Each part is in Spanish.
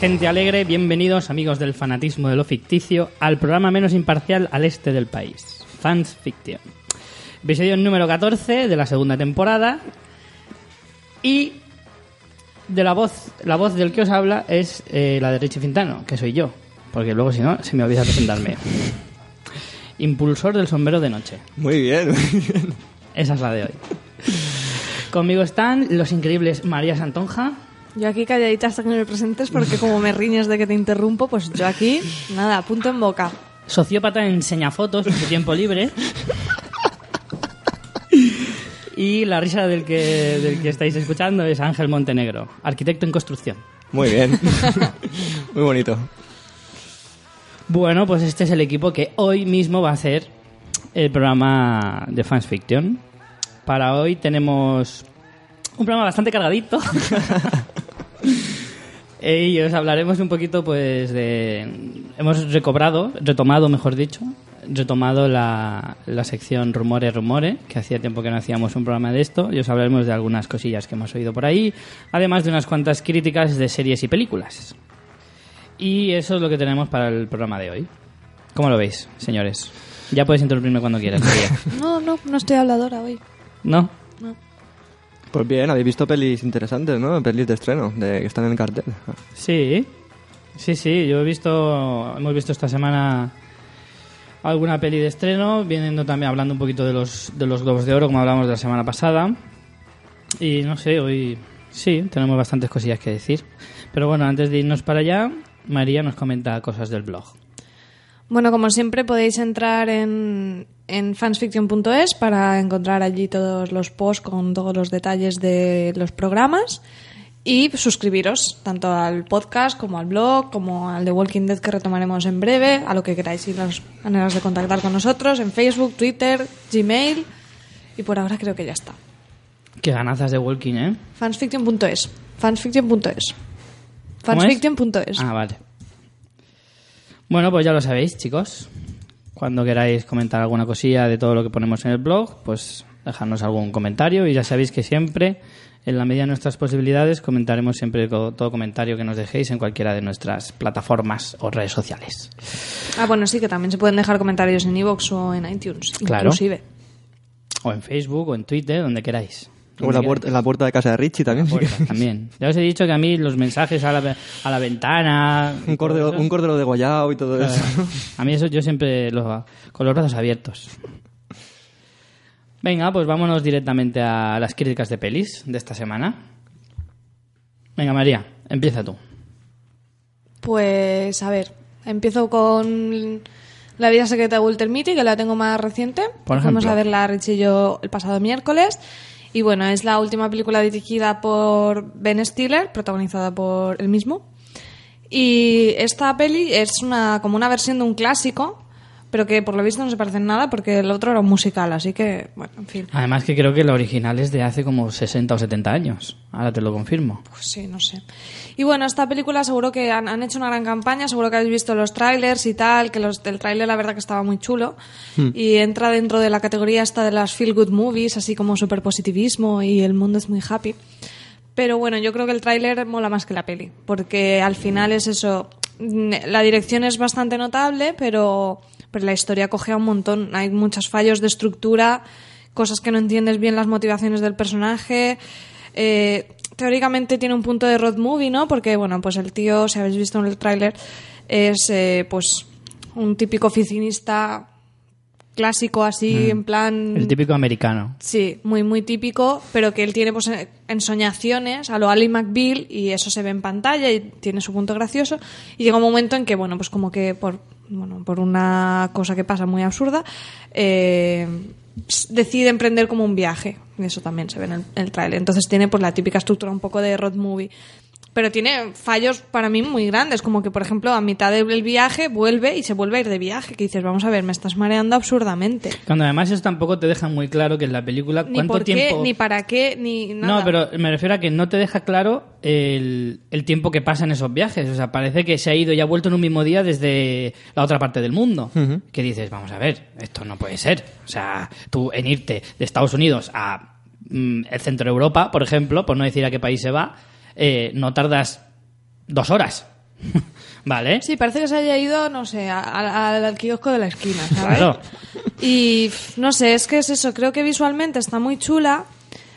Gente alegre, bienvenidos amigos del fanatismo de lo ficticio al programa menos imparcial al este del país, Fans Fiction. Episodio número 14 de la segunda temporada y de la voz, la voz del que os habla es eh, la de Richie Fintano, que soy yo, porque luego si no se me olvida presentarme. Impulsor del sombrero de noche. Muy bien, muy bien. Esa es la de hoy. Conmigo están los increíbles María Santonja. Yo aquí calladita hasta que me presentes porque como me riñes de que te interrumpo, pues yo aquí, nada, punto en boca. sociópata enseña fotos en su tiempo libre. Y la risa del que, del que estáis escuchando es Ángel Montenegro, arquitecto en construcción. Muy bien. Muy bonito. Bueno, pues este es el equipo que hoy mismo va a hacer el programa de Fans Fiction. Para hoy tenemos un programa bastante cargadito. Y os hablaremos un poquito, pues, de... Hemos recobrado, retomado, mejor dicho, retomado la, la sección Rumore, Rumore, que hacía tiempo que no hacíamos un programa de esto, y os hablaremos de algunas cosillas que hemos oído por ahí, además de unas cuantas críticas de series y películas. Y eso es lo que tenemos para el programa de hoy. ¿Cómo lo veis, señores? Ya puedes interrumpirme cuando quieras, María. No, no, no estoy habladora hoy. ¿No? Pues bien, habéis visto pelis interesantes, ¿no? Pelis de estreno, de que están en el cartel. Sí, sí, sí. Yo he visto, hemos visto esta semana alguna peli de estreno, viendo también hablando un poquito de los de los globos de oro, como hablamos de la semana pasada. Y no sé, hoy sí tenemos bastantes cosillas que decir. Pero bueno, antes de irnos para allá, María nos comenta cosas del blog. Bueno, como siempre podéis entrar en, en fansfiction.es para encontrar allí todos los posts con todos los detalles de los programas y suscribiros tanto al podcast como al blog, como al de Walking Dead que retomaremos en breve, a lo que queráis y las maneras de contactar con nosotros en Facebook, Twitter, Gmail y por ahora creo que ya está. Qué ganazas de Walking, ¿eh? Fansfiction.es. Fansfiction.es. Fansfiction.es. Ah, vale. Bueno, pues ya lo sabéis, chicos. Cuando queráis comentar alguna cosilla de todo lo que ponemos en el blog, pues dejadnos algún comentario y ya sabéis que siempre, en la medida de nuestras posibilidades, comentaremos siempre todo comentario que nos dejéis en cualquiera de nuestras plataformas o redes sociales. Ah, bueno, sí, que también se pueden dejar comentarios en iVoox o en iTunes, Claro. inclusive. O en Facebook o en Twitter, donde queráis. O en la, puerta, en la puerta de casa de Richie también. queráis. También. Ya os he dicho que a mí los mensajes a la, a la ventana... un, cordero, un cordero de guayao y todo eso. A mí eso yo siempre lo, con los brazos abiertos. Venga, pues vámonos directamente a las críticas de pelis de esta semana. Venga, María, empieza tú. Pues, a ver, empiezo con La vida secreta de Walter Mitty, que la tengo más reciente. Por ejemplo. a verla Rich y yo el pasado miércoles. Y bueno, es la última película dirigida por Ben Stiller, protagonizada por él mismo. Y esta peli es una como una versión de un clásico, pero que por lo visto no se parece en nada porque el otro era un musical, así que, bueno, en fin. Además que creo que la original es de hace como 60 o 70 años. Ahora te lo confirmo. Pues sí, no sé. Y bueno, esta película seguro que han, han hecho una gran campaña, seguro que habéis visto los trailers y tal, que los, el tráiler la verdad que estaba muy chulo. Y entra dentro de la categoría esta de las feel good movies, así como super positivismo y el mundo es muy happy. Pero bueno, yo creo que el tráiler mola más que la peli, porque al final es eso, la dirección es bastante notable, pero, pero la historia coge a un montón. Hay muchos fallos de estructura, cosas que no entiendes bien las motivaciones del personaje. Eh, teóricamente tiene un punto de road movie, ¿no? Porque, bueno, pues el tío, si habéis visto en el tráiler, es eh, pues un típico oficinista clásico así, en plan... El típico americano. Sí, muy, muy típico, pero que él tiene pues ensoñaciones a lo Ali McBeal y eso se ve en pantalla y tiene su punto gracioso. Y llega un momento en que, bueno, pues como que por, bueno, por una cosa que pasa muy absurda, eh, decide emprender como un viaje. Eso también se ve en el, el tráiler. Entonces tiene pues la típica estructura un poco de road movie pero tiene fallos para mí muy grandes, como que, por ejemplo, a mitad del viaje vuelve y se vuelve a ir de viaje, que dices, vamos a ver, me estás mareando absurdamente. Cuando además eso tampoco te deja muy claro que en la película Ni cuánto por tiempo... qué, ni para qué, ni nada. No, pero me refiero a que no te deja claro el, el tiempo que pasa en esos viajes. O sea, parece que se ha ido y ha vuelto en un mismo día desde la otra parte del mundo. Que dices, vamos a ver, esto no puede ser. O sea, tú en irte de Estados Unidos a mm, el centro de Europa, por ejemplo, por no decir a qué país se va, eh, no tardas dos horas. ¿Vale? Sí, parece que se haya ido, no sé, a- a- al, kiosco de la esquina, ¿sabes? Claro. Y no sé, es que es eso, creo que visualmente está muy chula.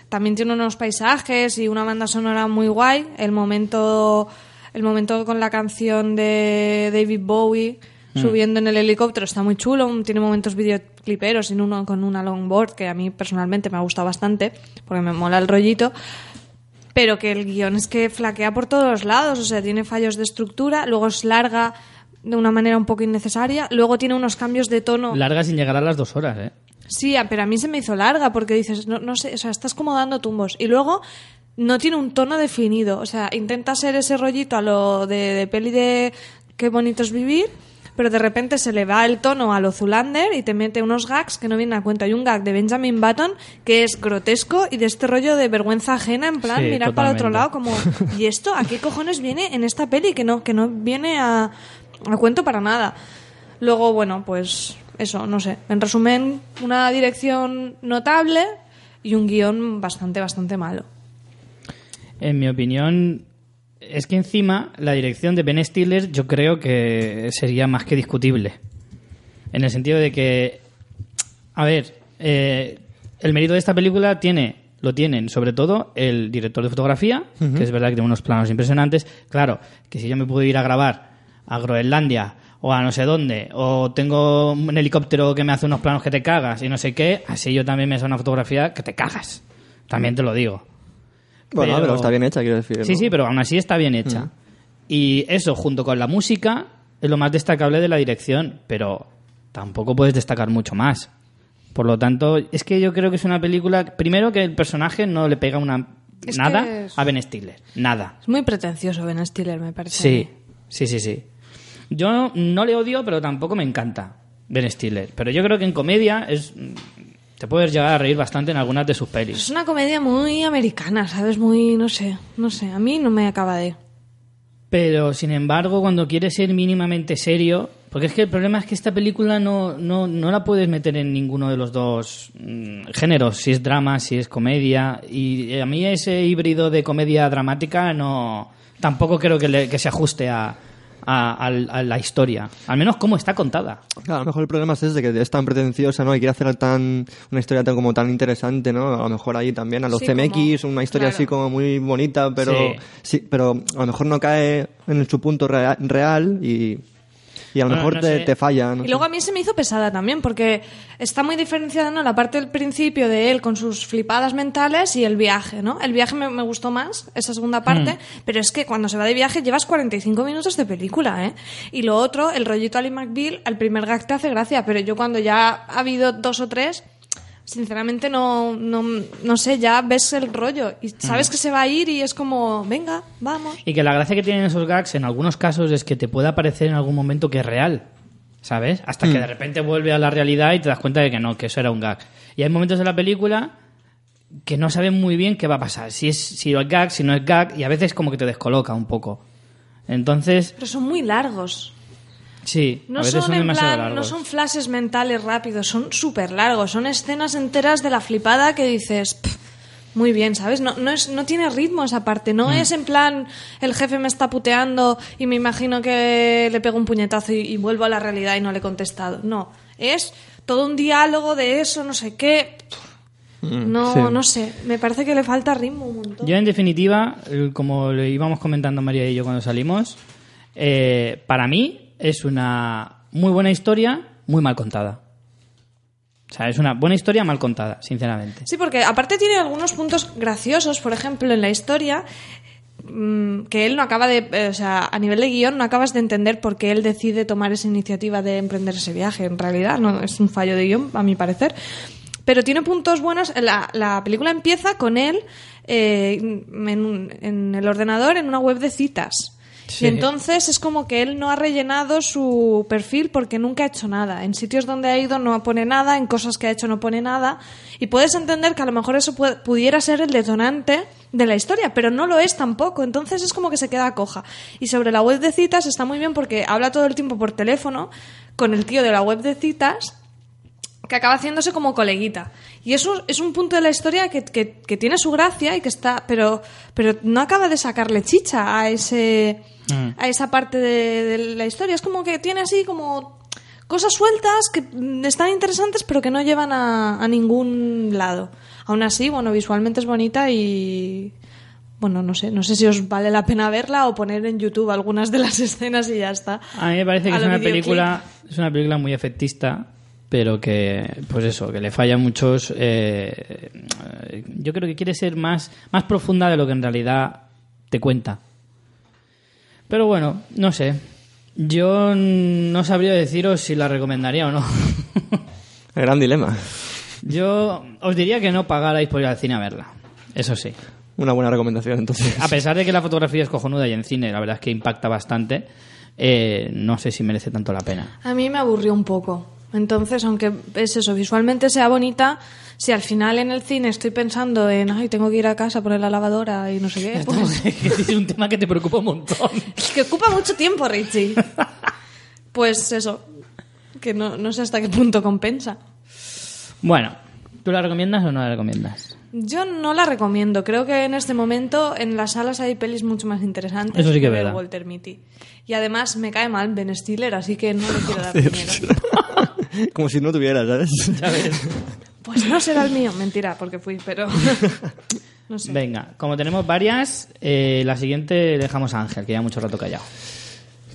También tiene unos paisajes y una banda sonora muy guay. El momento, el momento con la canción de David Bowie subiendo en el helicóptero está muy chulo. Tiene momentos videocliperos y uno con una longboard que a mí personalmente me ha gustado bastante porque me mola el rollito. Pero que el guion es que flaquea por todos los lados, o sea, tiene fallos de estructura, luego es larga de una manera un poco innecesaria, luego tiene unos cambios de tono. Larga sin llegar a las dos horas, ¿eh? Sí, pero a mí se me hizo larga porque dices, no, no sé, o sea, estás como dando tumbos. Y luego no tiene un tono definido, o sea, intenta ser ese rollito a lo de, de peli de qué bonito es vivir, pero de repente se le va el tono a lo Zulander y te mete unos gags que no vienen a cuenta. Hay un gag de Benjamin Button que es grotesco y de este rollo de vergüenza ajena, en plan Sí, mirar para otro lado como, ¿y esto a qué cojones viene en esta peli que no, que no viene a, a cuento para nada? Luego, bueno, pues eso, no sé. En resumen, una dirección notable y un guion bastante, bastante malo. En mi opinión, es que encima la dirección de Ben Stiller yo creo que sería más que discutible. En el sentido de que, a ver, eh, el mérito de esta película tiene, lo tienen sobre todo el director de fotografía, que es verdad que tiene unos planos impresionantes. Claro, que si yo me puedo ir a grabar a Groenlandia o a no sé dónde, o tengo un helicóptero que me hace unos planos que te cagas y no sé qué, así yo también me hago una fotografía que te cagas. También te lo digo. Bueno, Pero- pero está bien hecha, quiero decir. Sí, ¿no? sí, pero aún así está bien hecha. Y eso, junto con la música, es lo más destacable de la dirección, pero tampoco puedes destacar mucho más. Por lo tanto, es que yo creo que es una película, primero que el personaje no le pega una Es nada es- a Ben Stiller, nada. Es muy pretencioso Ben Stiller, me parece. Sí, sí, sí, sí. Yo no le odio, pero tampoco me encanta Ben Stiller. Pero yo creo que en comedia es te puedes llegar a reír bastante en algunas de sus Es pelis. una comedia muy americana, ¿sabes? Muy, no sé, no sé. A mí no me acaba de... Pero, sin embargo, cuando quieres ser mínimamente serio... Porque es que el problema es que esta película no, no, no la puedes meter en ninguno de los dos mm, géneros, si es drama, si es comedia. Y a mí ese híbrido de comedia dramática no tampoco creo que, le- que se ajuste a, a- al- a la historia. Al menos cómo está contada. Claro, a lo mejor el problema es ese, que es tan pretenciosa, ¿no? Y quiere hacer tan, una historia tan, como tan interesante, ¿no? A lo mejor ahí también a los Sí, CMX, como- una historia claro. así como muy bonita, pero Sí. sí. pero a lo mejor no cae en su punto rea- real y, y a lo Bueno, mejor no te, falla, ¿no? Y luego a mí se me hizo pesada también, porque está muy diferenciada, ¿no? La parte del principio de él con sus flipadas mentales y el viaje, ¿no? El viaje me, me gustó más, esa segunda parte, pero es que cuando se va de viaje llevas 45 minutos de película, ¿eh? Y lo otro, el rollito Ali McBeal, al primer gag te hace gracia, pero yo cuando ya ha habido dos o tres, sinceramente no, no, no sé, ya ves el rollo y sabes que se va a ir y es como, venga, vamos. Y que la gracia que tienen esos gags en algunos casos es que te pueda parecer en algún momento que es real. ¿Sabes? Hasta que de repente vuelve a la realidad y te das cuenta de que no, que eso era un gag. Y hay momentos de la película que no saben muy bien qué va a pasar. Si es, si es gag, si no es gag, y a veces como que te descoloca un poco. Entonces, Pero son muy largos. Sí, No a veces son, son, en demasiado plan, no son flashes mentales rápidos, son súper largos, son escenas enteras de la flipada que dices, "Pff, muy bien, ¿sabes? No, no, es, no tiene ritmo esa parte, Mm. no es en plan, el jefe me está puteando y me imagino que le pego un puñetazo y, y vuelvo a la realidad y no le he contestado. No, es todo un diálogo de eso, no sé qué. No, sí. no sé, me parece que le falta ritmo un montón. Yo, en definitiva, como le íbamos comentando María y yo cuando salimos, eh, para mí es una muy buena historia, muy mal contada. O sea, es una buena historia mal contada, sinceramente. Sí, porque aparte tiene algunos puntos graciosos, por ejemplo, en la historia, mm, que él no acaba de, eh, o sea, a nivel de guion no acabas de entender por qué él decide tomar esa iniciativa de emprender ese viaje. En realidad, no es un fallo de guion, a mi parecer. Pero tiene puntos buenos. La, la película empieza con él eh, en, el ordenador en una web de citas. Y entonces es como que él no ha rellenado su perfil porque nunca ha hecho nada. En sitios donde ha ido no pone nada, en cosas que ha hecho no pone nada. Y puedes entender que a lo mejor eso pudiera ser el detonante de la historia, pero no lo es tampoco. Entonces es como que se queda coja. Y sobre la web de citas está muy bien porque habla todo el tiempo por teléfono con el tío de la web de citas que acaba haciéndose como coleguita. Y eso es un punto de la historia que, que- que tiene su gracia y que está. Pero, pero no acaba de sacarle chicha a ese. Mm. a esa parte de, de la historia. Es como que tiene así como cosas sueltas que están interesantes pero que no llevan a, a ningún lado. Aún así, bueno, visualmente es bonita y. Bueno, no sé, no sé si os vale la pena verla o poner en YouTube algunas de las escenas y ya está. A mí me parece que A es una videoclip. película, es una película muy efectista, pero que, pues eso, que le falla muchos. eh, eh, yo creo que quiere ser más, más profunda de lo que en realidad te cuenta. Pero bueno, no sé. Yo no sabría deciros si la recomendaría o no. El gran dilema. Yo os diría que no pagarais por ir al cine a verla. Eso sí. Una buena recomendación, entonces. A pesar de que la fotografía es cojonuda y en cine la verdad es que impacta bastante, eh, no sé si merece tanto la pena. A mí me aburrió un poco. Entonces, aunque es eso, visualmente sea bonita, si al final en el cine estoy pensando en, ay, tengo que ir a casa a poner la lavadora y no sé qué, pues, es un tema que te preocupa un montón. que ocupa mucho tiempo, Richie. Pues eso, que no, no sé hasta qué punto compensa. Bueno, ¿tú la recomiendas o no la recomiendas? Yo no la recomiendo. Creo que en este momento en las salas hay pelis mucho más interesantes Eso sí que es verdad. Walter Mitty. Y además me cae mal Ben Stiller, así que no le quiero dar dinero. Como si no tuviera, ¿sabes? Pues no será el mío. Mentira, porque fui, pero... No sé. Venga, como tenemos varias, eh, la siguiente dejamos a Ángel, que ya mucho rato callado.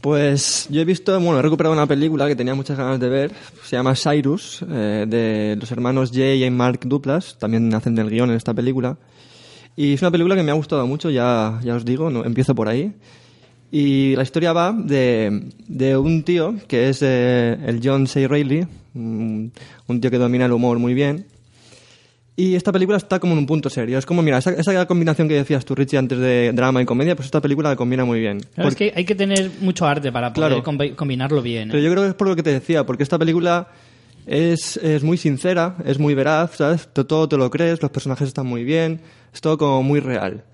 Pues yo he visto, bueno, he recuperado una película que tenía muchas ganas de ver. Se llama Cyrus, eh, de los hermanos Jay y Mark Duplas. También hacen del guion en esta película. Y es una película que me ha gustado mucho, ya, ya os digo, no, empiezo por ahí. Y la historia va de, de un tío que es eh, el John C. Reilly, un, un tío que domina el humor muy bien. Y esta película está como en un punto serio. Es como, mira, esa, esa combinación que decías tú, Richie, antes de drama y comedia, pues esta película la combina muy bien. Claro, es Porque- que hay que tener mucho arte para poder Claro. combi- combinarlo bien. ¿eh? Pero yo creo que es por lo que te decía, porque esta película es, es muy sincera, es muy veraz, ¿sabes? Todo te lo crees, los personajes están muy bien, es todo como muy real.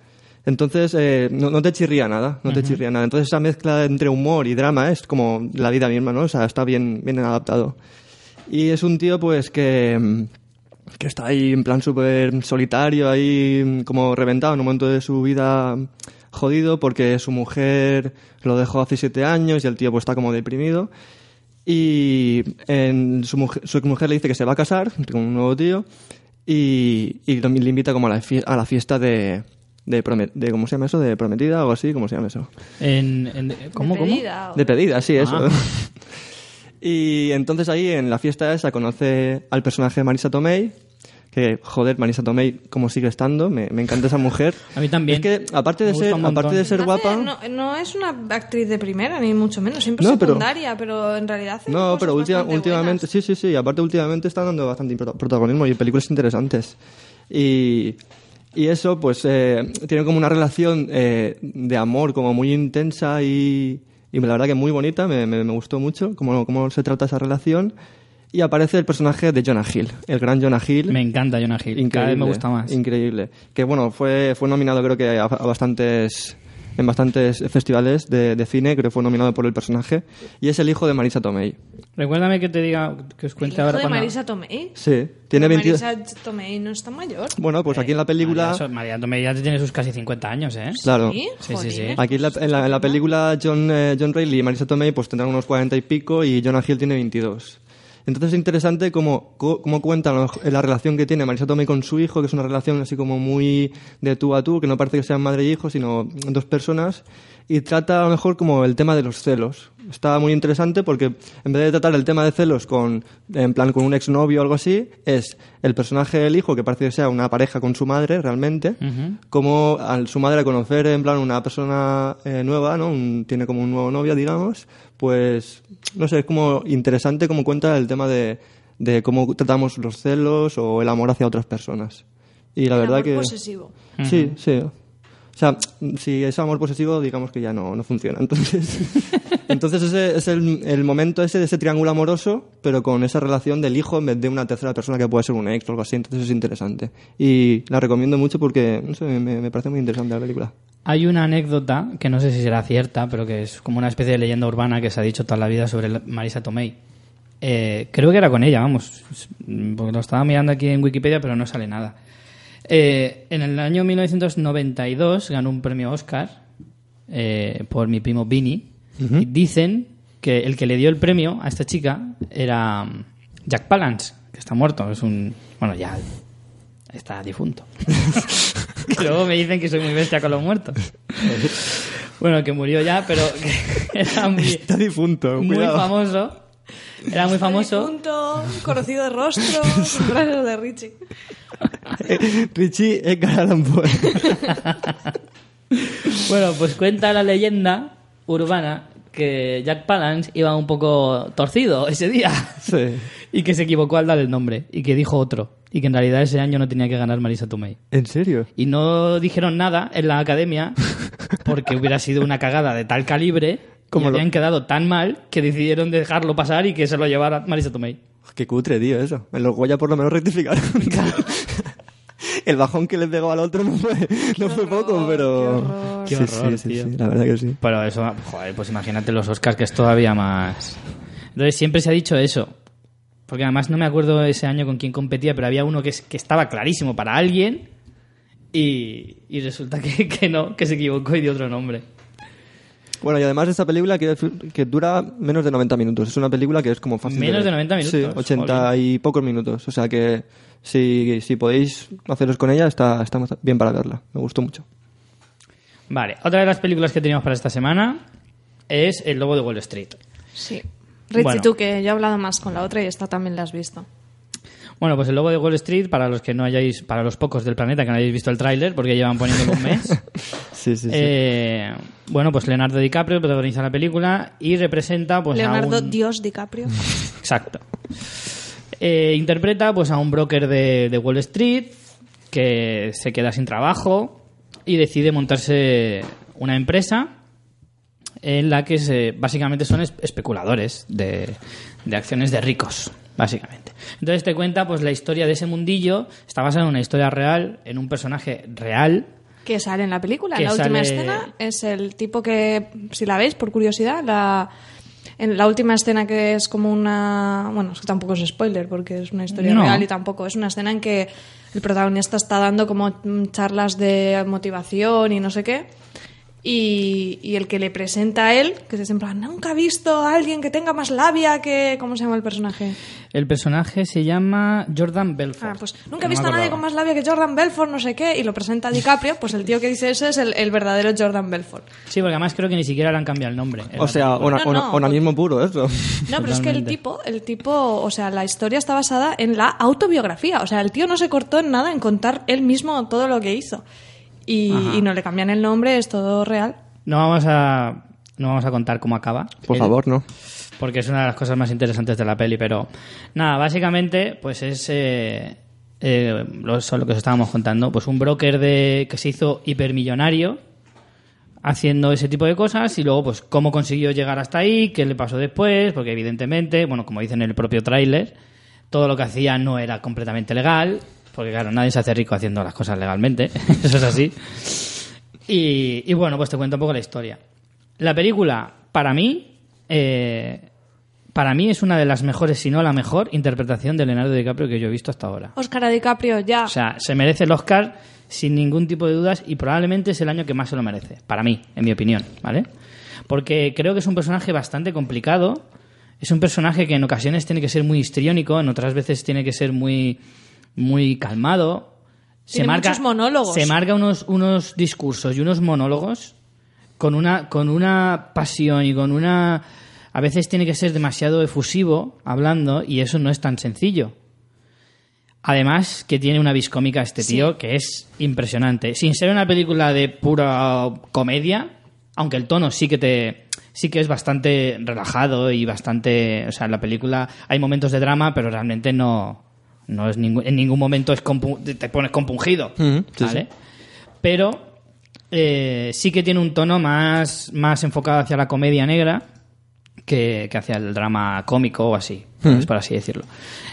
Entonces, eh, no, no te chirría nada, no te chirría nada. Entonces, esa mezcla entre humor y drama es como la vida misma, ¿no? O sea, está bien, bien adaptado. Y es un tío, pues, que, mm, que está ahí en plan súper solitario, ahí mm, como reventado en un momento de su vida jodido porque su mujer lo dejó hace siete años y el tío pues está como deprimido. Y en su, mujer, su mujer le dice que se va a casar con un nuevo tío y, y le invita como a la, a la fiesta de, de, prome- de, ¿cómo se llama eso? De prometida o algo así, ¿cómo se llama eso? En- en- ¿Cómo, cómo? Despedida o- De pedida, sí, eso. Ah. y entonces ahí en la fiesta esa conoce al personaje de Marisa Tomei, que joder, Marisa Tomei como sigue estando, me, me encanta esa mujer. A mí también. Es que aparte de Me ser, aparte de ser Hace- guapa, No, no es una actriz de primera, ni mucho menos. Siempre No, pero- secundaria, pero, en realidad hace No, pero última- últimamente, buenas. sí, sí, sí, aparte últimamente está dando bastante prota- protagonismo y películas interesantes. Y, y eso, pues, eh, tiene como una relación eh, de amor como muy intensa y, y la verdad que muy bonita, me, me, me gustó mucho cómo, cómo se trata esa relación. Y aparece el personaje de Jonah Hill, el gran Jonah Hill. Me encanta Jonah Hill. Cada vez me gusta más. Increíble. Que bueno, fue, fue nominado creo que a, a bastantes en bastantes festivales de, de cine, creo que fue nominado por el personaje. Y es el hijo de Marisa Tomei. Recuérdame que te diga, que os ¿El cuente hijo ahora de cuando... Marisa Tomei? Sí, tiene Pero 22. Marisa Tomei no está mayor. Bueno, pues aquí en la película. María, María Tomei ya tiene sus casi 50 años, ¿eh? Claro. ¿Sí? Sí, sí, sí. Aquí en la, en la- en la película John, eh, John Reilly y Marisa Tomei pues tendrán unos 40 y pico y Jonah Hill tiene 22. Entonces es interesante cómo, cómo cuentan la relación que tiene Marisa Tomei con su hijo, que es una relación así como muy de tú a tú, que no parece que sean madre y hijo, sino dos personas, y trata a lo mejor como el tema de los celos. Está muy interesante porque en vez de tratar el tema de celos con, en plan, con un exnovio o algo así, es el personaje del hijo, que parece que sea una pareja con su madre realmente, como al su madre conocer en plan una persona eh, nueva, ¿no? Un- tiene como un nuevo novio, digamos, pues no sé, es como interesante como cuenta el tema de, de cómo tratamos los celos o el amor hacia otras personas. Y la El verdad amor que posesivo. sí, sí. O sea, si es amor posesivo, digamos que ya no, no funciona. Entonces, entonces ese es el, el momento ese de ese triángulo amoroso, pero con esa relación del hijo en vez de una tercera persona que puede ser un ex o algo así. Entonces es interesante. Y la recomiendo mucho porque no sé, me, me parece muy interesante la película. Hay una anécdota que no sé si será cierta, pero que es como una especie de leyenda urbana que se ha dicho toda la vida sobre Marisa Tomei. Eh, creo que era con ella, vamos, porque lo estaba mirando aquí en Wikipedia, pero no sale nada. Eh, en el año 1992 ganó un premio Oscar eh, por mi primo Vinny. Y dicen que el que le dio el premio a esta chica era mm, Jack Palance, que está muerto. Es un. Bueno, ya está difunto. que luego me dicen que soy muy bestia con los muertos. bueno, que murió ya, pero que era muy, Está difunto, muy cuidado. famoso. Era muy famoso. Punto, conocido de rostro, frases de Richie. Richie Edgar. Bueno, pues cuenta la leyenda urbana que Jack Palance iba un poco torcido ese día. Sí. Y que se equivocó al dar el nombre. Y que dijo otro. Y que en realidad ese año no tenía que ganar Marisa Tomei. ¿En serio? Y no dijeron nada en la academia porque hubiera sido una cagada de tal calibre Como y lo- habían quedado tan mal que decidieron dejarlo pasar y que se lo llevara Marisa Tomei. Qué cutre, tío, eso. En los Goya por lo menos rectificaron. El bajón que le pegó al otro no fue, no fue poco, pero... Qué Sí, horror, sí, sí, tío. sí, la verdad que sí. Pero eso, joder, pues imagínate los Oscars que es todavía más... Entonces siempre se ha dicho eso. Porque además no me acuerdo ese año con quién competía, pero había uno que, es- que estaba clarísimo para alguien y, y resulta que, que no, que se equivocó y dio otro nombre. Bueno, y además esta película quiero decir que dura menos de 90 minutos. Es una película que es como fácil Menos ver. de 90 minutos, Sí, 80 y pocos minutos. O sea que si, si podéis haceros con ella, está, está bien para verla. Me gustó mucho. Vale, otra de las películas que teníamos para esta semana es El Lobo de Wall Street. Sí. Richie, Bueno. tú que yo he hablado más con la otra y esta también la has visto. Bueno, pues El Lobo de Wall Street, para los que no hayáis, para los pocos del planeta que no hayáis visto el tráiler, porque llevan poniéndolo un mes. Sí, sí, sí. Eh, bueno, pues Leonardo DiCaprio protagoniza la película y representa pues a Leonardo un... Dios DiCaprio. Exacto. Eh, interpreta pues a un broker de, de Wall Street que se queda sin trabajo y decide montarse una empresa en la que se, básicamente son es- especuladores de, de acciones de ricos, básicamente. Entonces te cuenta pues la historia de ese mundillo, está basada en una historia real, en un personaje real, que sale en la película. La última sale- escena es el tipo que, si la veis, por curiosidad, la, en la última escena que es como una... Bueno, es que tampoco es spoiler porque es una historia No. real y tampoco. Es una escena en que el protagonista está dando como charlas de motivación y no sé qué. Y, y el que le presenta a él, que es en plan, nunca he visto a alguien que tenga más labia que... ¿Cómo se llama el personaje? el personaje se llama Jordan Belfort. Ah, pues nunca he visto a nadie con más labia que Jordan Belfort, no sé qué, y lo presenta a DiCaprio, pues el tío que dice eso es el, el verdadero Jordan Belfort. Sí, porque además creo que ni siquiera le han cambiado el nombre. o sea, ona- No, no, onanismo puro, eso. No, pero es que el tipo, el tipo, o sea, la historia está basada en la autobiografía. O sea, el tío no se cortó en nada en contar él mismo todo lo que hizo. Y, y no le cambian el nombre, es todo real. No vamos a no vamos a contar cómo acaba. Por El- favor, no. Porque es una de las cosas más interesantes de la peli, pero nada, básicamente, pues es eh, eh, lo, eso, lo que os estábamos contando, pues un broker de que se hizo hipermillonario haciendo ese tipo de cosas y luego pues cómo consiguió llegar hasta ahí, qué le pasó después, porque evidentemente, bueno, como dicen en el propio tráiler, todo lo que hacía no era completamente legal, porque claro, nadie se hace rico haciendo las cosas legalmente, eso es así. Y, y bueno, pues te cuento un poco la historia. La película, para mí, eh, para mí es una de las mejores, si no la mejor, interpretación de Leonardo DiCaprio que yo he visto hasta ahora. Oscar a DiCaprio, ya. O sea, se merece el Oscar sin ningún tipo de dudas y probablemente es el año que más se lo merece, para mí, en mi opinión, ¿vale? Porque creo que es un personaje bastante complicado, es un personaje que en ocasiones tiene que ser muy histriónico, en otras veces tiene que ser muy, muy calmado. Tiene muchos monólogos. Se marca unos, unos discursos y unos monólogos con una, con una pasión y con una... A veces tiene que ser demasiado efusivo hablando y eso no es tan sencillo. Además, que tiene una viscómica este tío que es impresionante. Sin ser una película de pura comedia, aunque el tono sí que te sí que es bastante relajado y bastante, o sea, en la película hay momentos de drama, pero realmente no no es en ningún momento es te pones compungido, sí, ¿vale? Pero eh, sí que tiene un tono más más enfocado hacia la comedia negra que, que hacia el drama cómico o así, ¿sabes? por así decirlo.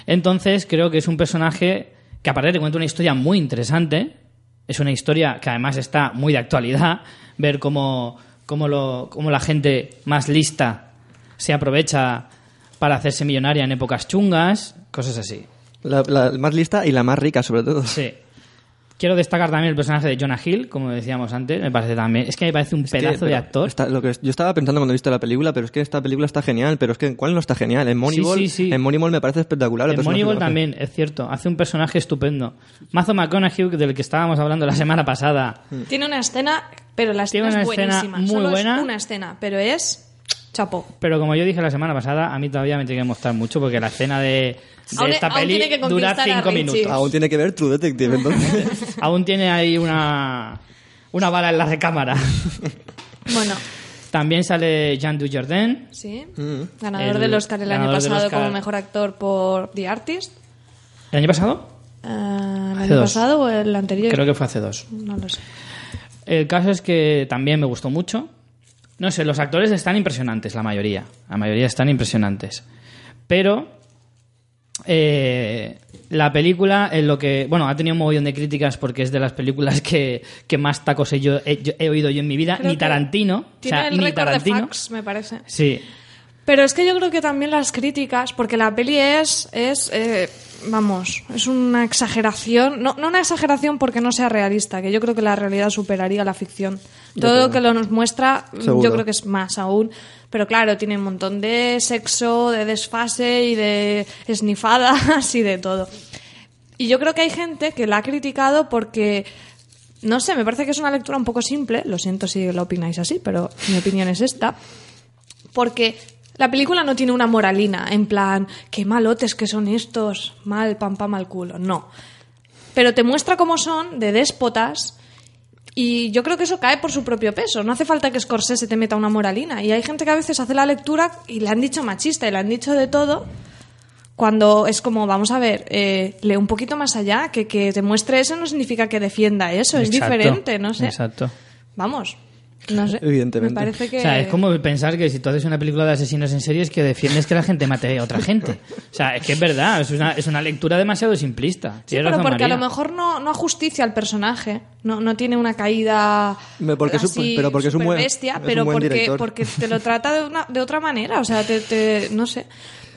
Entonces creo que es un personaje que aparte te cuenta una historia muy interesante, es una historia que además está muy de actualidad, ver cómo, cómo, lo, cómo la gente más lista se aprovecha para hacerse millonaria en épocas chungas, cosas así. La, la más lista y la más rica, sobre todo. Sí. Quiero destacar también el personaje de Jonah Hill, como decíamos antes, me parece también, es que me parece un Es que, pedazo de pero actor. está- lo que, yo estaba pensando cuando he visto la película, pero es que esta película está genial. Pero es que, ¿cuál no está genial? En Moneyball, sí, sí. En Moneyball me parece espectacular. En Moneyball que también, es cierto. Hace un personaje estupendo. Matthew McConaughey, del que estábamos hablando la semana pasada. Tiene una escena, pero la escena Tiene es una escena buenísima. muy Solo buena. es una escena, pero es chapó. Pero como yo dije la semana pasada, a mí todavía me tiene que mostrar mucho porque la escena de, de Aún- esta aún peli dura cinco minutos. Aún tiene que ver True Detective, entonces. Aún tiene ahí una, una bala en la recámara. Bueno, También sale Jean Dujardin. sí. Mm. Ganador El del Oscar el año pasado como mejor actor por The Artist. ¿El año pasado? Eh, ¿El Hace año dos. pasado o el anterior? Creo que fue hace dos. No lo sé. El caso es que también me gustó mucho. No sé, los actores están impresionantes, la mayoría. La mayoría están impresionantes. Pero eh, la película, en lo que. Bueno, ha tenido un mogollón de críticas porque es de las películas que, que más tacos he, yo- he- yo- he oído yo en mi vida. Creo ni Tarantino. O sea, el ni de Tarantino. fax, me parece. Sí. Pero es que yo creo que también las críticas, porque la peli es, es eh, vamos, es una exageración, no, no una exageración porque no sea realista, que yo creo que la realidad superaría la ficción. Todo lo que lo nos muestra, Seguro. yo creo que es más aún. Pero claro, tiene un montón de sexo, de desfase y de esnifadas y de todo. Y yo creo que hay gente que la ha criticado porque, no sé, me parece que es una lectura un poco simple, lo siento si lo opináis así, pero mi opinión es esta, porque la película no tiene una moralina, en plan, qué malotes que son estos, mal, pam, pam, al culo, no. Pero te muestra cómo son de déspotas y yo creo que eso cae por su propio peso. No hace falta que Scorsese te meta una moralina. Y hay gente que a veces hace la lectura y le han dicho machista y le han dicho de todo. Cuando es como, vamos a ver, eh, lee un poquito más allá, que que te muestre eso no significa que defienda eso, es diferente, no sé. Exacto. Vamos, no sé. Evidentemente. Me parece que... O sea, es como pensar que si tú haces una película de asesinos en series que defiendes que la gente mate a otra gente. O sea, es que es verdad, es una, es una lectura demasiado simplista. Sí, pero razón, porque a lo mejor no, no ajusticia al personaje, no, no tiene una caída porque es un- así pero porque es un buen- superbestia, es un pero buen porque, director. porque te lo trata de, una, de otra manera, o sea, te, te- no sé.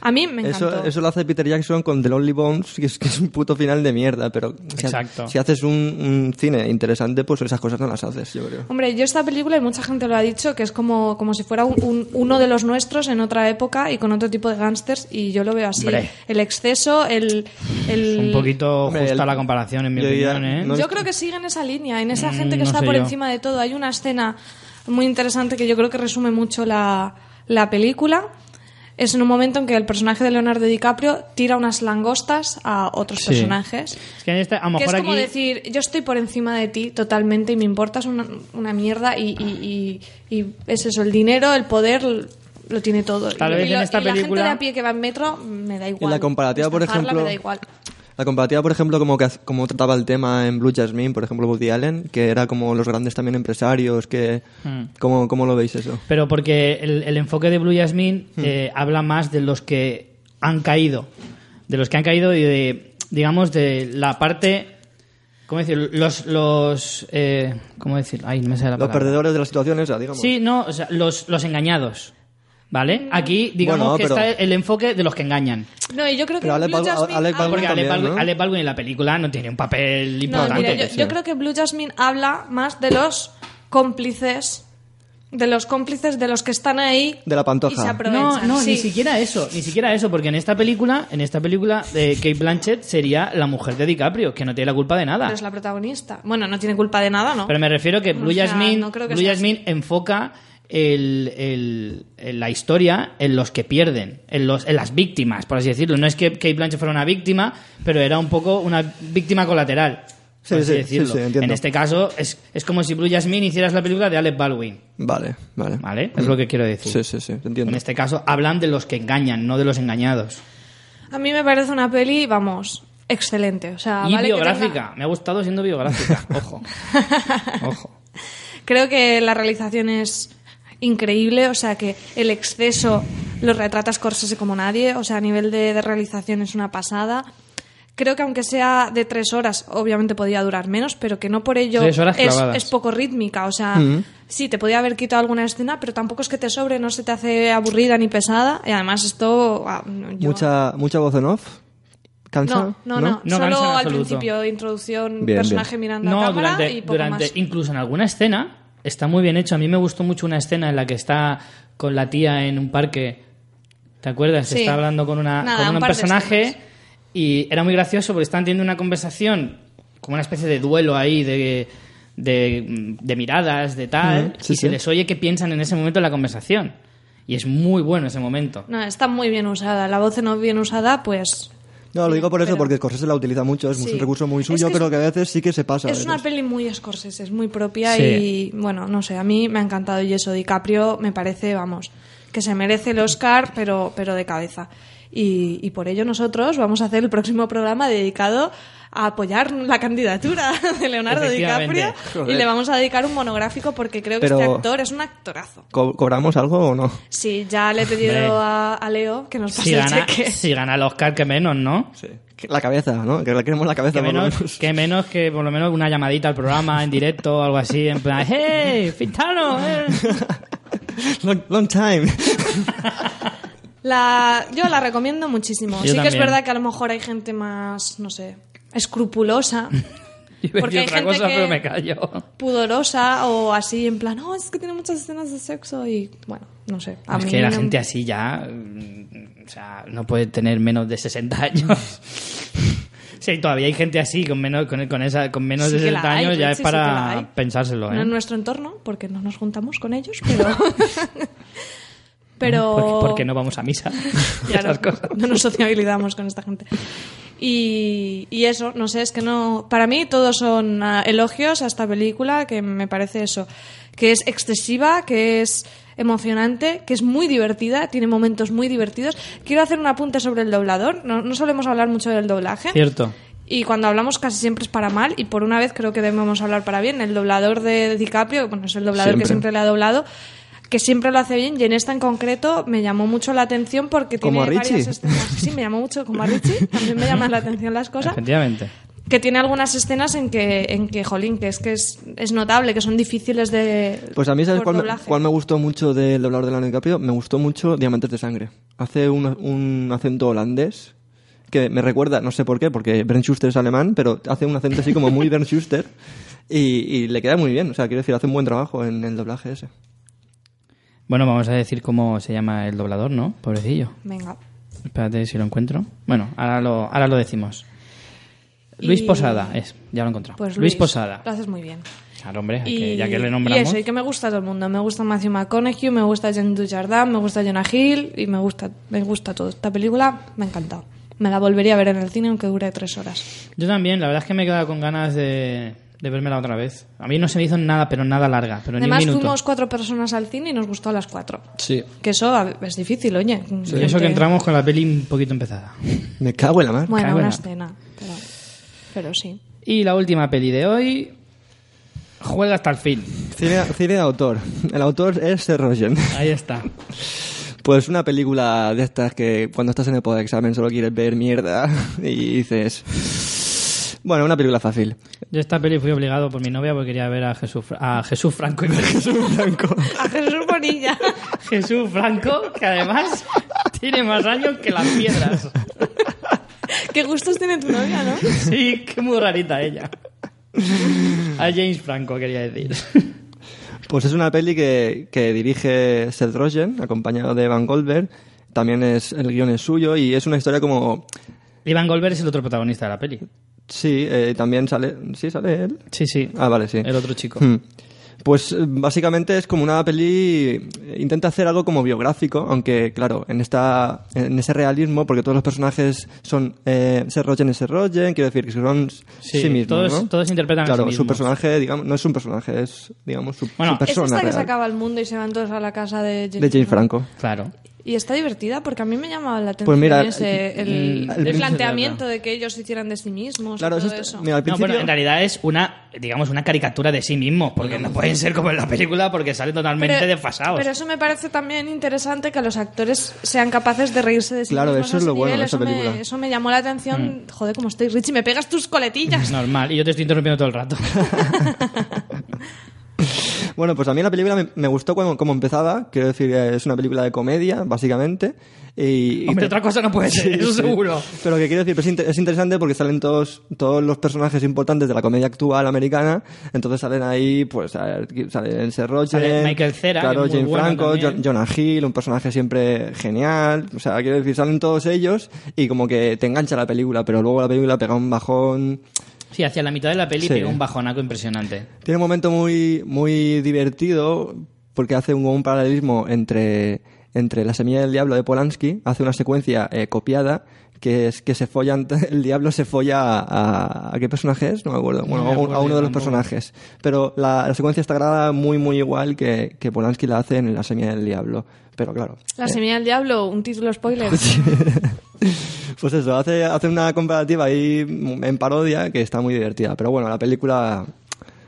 A mí me encantó. Eso, eso lo hace Peter Jackson con The Lonely Bones, que es, que es un puto final de mierda, pero si, ha- Exacto. si haces un, un cine interesante, pues esas cosas no las haces, yo creo. Hombre, yo esta película, y mucha gente lo ha dicho, que es como, como si fuera un- un- uno de los nuestros en otra época y con otro tipo de gángsters, y yo lo veo así. Hombre. El exceso, el... el... Un poquito Hombre, justa el- la comparación, en mi yo ya- opinión, ¿eh? no- Yo creo que sigue en esa línea, en esa Mm, gente que no está por yo. encima de todo. Hay una escena muy interesante que yo creo que resume mucho la, la película. Es en un momento en que el personaje de Leonardo DiCaprio tira unas langostas a otros Sí. personajes. Es que en esta- a lo Que es como aquí... decir, yo estoy por encima de ti totalmente y me importas una, una mierda y, y- y- y es eso, el dinero, el poder lo tiene todo. Tal y, vez y en lo- esta y la gente película- de a pie que va en metro me da igual. la comparativa, por ejemplo, me da igual. La comparativa, por ejemplo, como, que, como trataba el tema en Blue Jasmine, por ejemplo, Woody Allen, que era como los grandes también empresarios, que... Hmm. ¿Cómo, cómo lo veis eso? Pero porque el, el enfoque de Blue Jasmine Hmm. eh, habla más de los que han caído. De los que han caído y de, digamos, de la parte... ¿Cómo decir? Los... los eh, ¿Cómo decir? Ay, no me sale la Los palabra. perdedores de la situación esa, digamos. Sí, no, o sea, los, los engañados. ¿Vale? Aquí, digamos Bueno, que pero- está el enfoque de los que engañan. No, y yo creo que Pero Alec Blue Baldwin- Jasmine Alec habla- Porque También, Alec Baldwin, ¿no? Alec Baldwin en la película no tiene un papel No, importante. mira, yo, yo creo que Blue Jasmine habla más de los cómplices de los cómplices, de los que están ahí De la pantoja. y se No, aprovechan. no, sí. ni siquiera eso, ni siquiera eso, porque en esta película, en esta película, eh, Kate Blanchett sería la mujer de DiCaprio, que no tiene la culpa de nada. Pero es la protagonista. Bueno, no tiene culpa de nada, ¿no? Pero me refiero que O Blue sea, Jasmine, no creo que Blue Jasmine enfoca el, el- el- la historia en los que pierden, en, los, en las víctimas, por así decirlo. No es que Kate Blanchett fuera una víctima, pero era un poco una víctima colateral. Sí, por así sí, decirlo. sí, en este caso, es, es como si Blue Jasmine hicieras la película de Alec Baldwin. Vale, vale. ¿Vale? Es lo que quiero decir. Sí, sí, sí, te entiendo. En este caso, hablan de los que engañan, no de los engañados. A mí me parece una peli, vamos, excelente. O sea, y vale que biográfica. tenga- Me ha gustado siendo biográfica. Ojo. Ojo. Creo que la realización es increíble, o sea que el exceso lo retrata Scorsese como nadie, o sea, a nivel de, de realización es una pasada. Creo que aunque sea de tres horas, obviamente podía durar menos, pero que no por ello es, es poco rítmica. O sea, sí, te podía haber quitado alguna escena, pero tampoco es que te sobre, no se te hace aburrida ni pesada. Y además esto... ah, yo- Mucha, mucha voz en off. ¿Cansa? No, no, no. No Solo al principio, introducción, Bien, personaje bien. mirando a No, cámara durante, y poco durante más. incluso en alguna escena está muy bien hecho. A mí me gustó mucho una escena en la que está con la tía en un parque. ¿Te acuerdas? Sí. Está hablando con, una, Nada, con un un par de personaje y era muy gracioso porque están teniendo una conversación como una especie de duelo ahí de, de, de miradas, de tal, sí, y se les oye qué piensan en ese momento en la conversación. Y es muy bueno ese momento. No, está muy bien usada. La voz no bien usada, pues No, lo digo por eso, Pero- porque Scorsese la utiliza mucho, es Sí. un recurso muy Es suyo, que pero es- que a veces sí que se pasa. Es una veces. peli muy Scorsese, es muy propia Sí. y bueno, no sé, a mí me ha encantado y eso, DiCaprio me parece, vamos, que se merece el Oscar, pero, pero de cabeza. Y, y por ello nosotros vamos a hacer el próximo programa dedicado a apoyar la candidatura de Leonardo. DiCaprio y le vamos a dedicar un monográfico porque creo que Pero- este actor es un actorazo. Co- ¿Cobramos algo o no? Sí, ya le he pedido a, a Leo que nos pase Si el gana, cheque. si gana el Oscar, que menos, ¿no? Sí. La cabeza, ¿no? Que le queremos la cabeza Que por lo menos, menos. que menos que por lo menos una llamadita al programa en directo o algo así, en plan, ¡Hey, Fintano! eh". long, long time. La, yo la recomiendo muchísimo. Yo sí que es verdad que a lo mejor hay gente más, no sé, escrupulosa, Porque hay otra gente cosa, que- pero me callo. pudorosa o así, en plan, no, es que tiene muchas escenas de sexo y bueno, no sé. A es mí que la no- gente así ya, mm, o sea, no puede tener menos de 60 años. Sí, todavía hay gente así, con menos, con, con esa, con menos Sí de que la 60 hay, años, ya es para pensárselo, No ¿eh? en nuestro entorno, porque no nos juntamos con ellos, pero. pero. Porque, porque no vamos a misa. cosas. no nos sociabilizamos con esta gente. Y, y eso, no sé, es que no. Para mí, todos son ah, elogios a esta película, que me parece eso. Que es excesiva, que es emocionante, que es muy divertida, tiene momentos muy divertidos. Quiero hacer un apunte sobre el doblador. No, no solemos hablar mucho del doblaje. Cierto. Y cuando hablamos casi siempre es para mal, y por una vez creo que debemos hablar para bien. El doblador de DiCaprio, bueno, es el doblador que siempre le ha doblado, que siempre lo hace bien, y en esta en concreto me llamó mucho la atención porque ¿Como tiene Richie? varias escenas. Sí, me llamó mucho como a Richie, también me llaman la atención las cosas. Efectivamente. Que tiene algunas escenas en que, en que jolín, que es que es, es notable, que son difíciles de. Pues a mí, ¿sabes cuál me, cuál me gustó mucho del doblador de Leonardo DiCaprio? Me gustó mucho Diamantes de Sangre. Hace un, un acento holandés que me recuerda, no sé por qué, porque Bernd Schuster es alemán, pero hace un acento así como muy Bernd Schuster y, y le queda muy bien. O sea, quiero decir, hace un buen trabajo en el doblaje ese. Bueno, vamos a decir cómo se llama el doblador, ¿no? Pobrecillo. Venga. Espérate si lo encuentro. Bueno, ahora lo, ahora lo decimos. Luis Y- Posada, es, ya lo he encontrado. Pues Luis, Luis, Posada. Lo haces muy bien. Claro, hombre, Y, que ya que le y nombramos. eso, y que me gusta todo el mundo. Me gusta Matthew McConaughey, me gusta Jean Dujardin, me gusta Jonah Hill y me gusta, me gusta todo. Esta película me ha encantado. Me la volvería a ver en el cine aunque dure tres horas. Yo también, la verdad es que me he quedado con ganas de, de vermela otra vez. A mí no se me hizo nada, pero nada larga, pero Además ni un minuto. fuimos cuatro personas al cine y nos gustó a las cuatro. Sí. Que eso a- es difícil, oye. Y eso que entramos con la peli un poquito empezada. Me cago en la mar. Bueno, Cago en una la- escena. Pero, pero sí. Y la última peli de hoy juega hasta el fin. Cine, cine de autor. El autor es Seth Rogen. Ahí está. Pues una película de estas que cuando estás en el de examen solo quieres ver mierda y dices... Bueno, una película fácil. Yo esta peli fui obligado por mi novia porque quería ver a Jesús, a Jesús Franco. Jesús Franco. A Jesús Bonilla. Jesús Franco, que además tiene más años que las piedras. Qué gustos tiene tu novia, ¿no? Sí, qué muy rarita ella. A James Franco quería decir. Pues es una peli que, que dirige Seth Rogen, acompañado de Van Goldberg. También es el guion es suyo y es una historia como... Ivan Goldberg es el otro protagonista de la peli. Sí, eh, también sale... ¿Sí sale él? Sí, sí. Ah, vale, sí. El otro chico. Hmm. Pues eh, básicamente es como una peli. Intenta hacer algo como biográfico, aunque claro, en esta en ese realismo, porque todos los personajes son eh, Rogen y Rogen, quiero decir que son sí, Sí, mismos, todos- ¿no? todos interpretan a sí Claro, su mismos. personaje, digamos, no es un personaje, es digamos su, Bueno, su Es Es persona esta que se acaba el mundo y se van todos a la casa de James, de Jane Franco. Claro. Y está divertida porque a mí me llamaba la atención Pues mira, ese- el, mm, eso planteamiento de que ellos hicieran de sí mismos Claro, y eso todo está- eso. mira, al No, bueno, en realidad es una, digamos, una caricatura de sí mismos, porque no pueden ser como en la película porque salen totalmente desfasados. pero eso me parece también interesante que los actores sean capaces de reírse de sí Claro, mismos eso a es lo bueno nivel. de esa eso, me, película. eso me llamó la atención. Joder, cómo estoy, Richie, me pegas tus coletillas. Normal, y yo te estoy interrumpiendo todo el rato. Bueno, pues a mí la película me, me gustó cuando, como empezaba. Quiero decir, que es una película de comedia, básicamente. Y, y Hombre, te- otra cosa no puede ser, eso sí. seguro. Pero que quiero decir, pues, es es interesante porque salen todos, todos los personajes importantes de la comedia actual americana. Entonces salen ahí, pues, salen Sale Michael Cera, claro, Jane bueno Franco. John- Jonah Hill, un personaje siempre genial. O sea, quiero decir, salen todos ellos y como que te engancha la película, pero luego la película pega un bajón. Sí, hacia la mitad de la peli Sí. pega un bajonaco impresionante. Tiene un momento muy, muy divertido porque hace un, un paralelismo entre, entre La semilla del diablo de Polanski, hace una secuencia eh, copiada que es que se follan, el diablo se folla a, a- ¿a qué personaje es? No me acuerdo. Bueno, me a un- acuerdo a uno de los tampoco. personajes. Pero la, la secuencia está grabada muy, muy igual que, que Polanski la hace en La semilla del diablo. Pero claro. La eh, semilla del diablo, un título spoiler. pues eso, hace, hace una comparativa ahí en parodia que está muy divertida. Pero bueno, la película,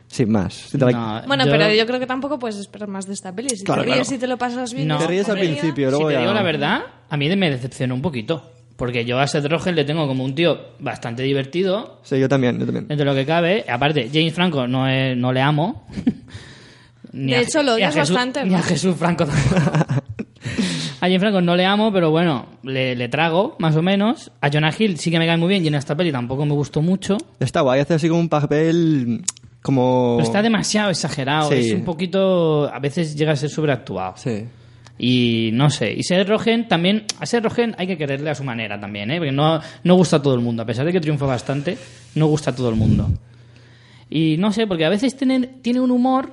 sin más. Si te No, Bueno, pero yo creo que tampoco puedes esperar más de esta peli. Si Claro, te ríes claro. y te lo pasas bien. No. Te ríes al principio, Si luego te ya- digo la verdad, a mí me decepcionó un poquito. Porque yo a Seth Rogen le tengo como un tío bastante divertido, Sí, yo también, yo también. dentro de lo que cabe. Aparte, James Franco no, es- no le amo. Ni De hecho, lo odias bastante, Ni a. Jesús Franco tampoco. A James Franco no le amo, pero bueno, le, le trago, más o menos. A Jonah Hill sí que me cae muy bien y en esta peli tampoco me gustó mucho. Está guay, hace así como un papel como... Pero está demasiado exagerado. Sí. Es un poquito. A veces llega a ser sobreactuado. Sí. Y no sé. Y Seth Rogen también. A Seth Rogen hay que quererle a su manera también, ¿eh? Porque no, no gusta a todo el mundo. A pesar de que triunfa bastante, no gusta a todo el mundo. Y no sé, porque a veces tiene, tiene un humor.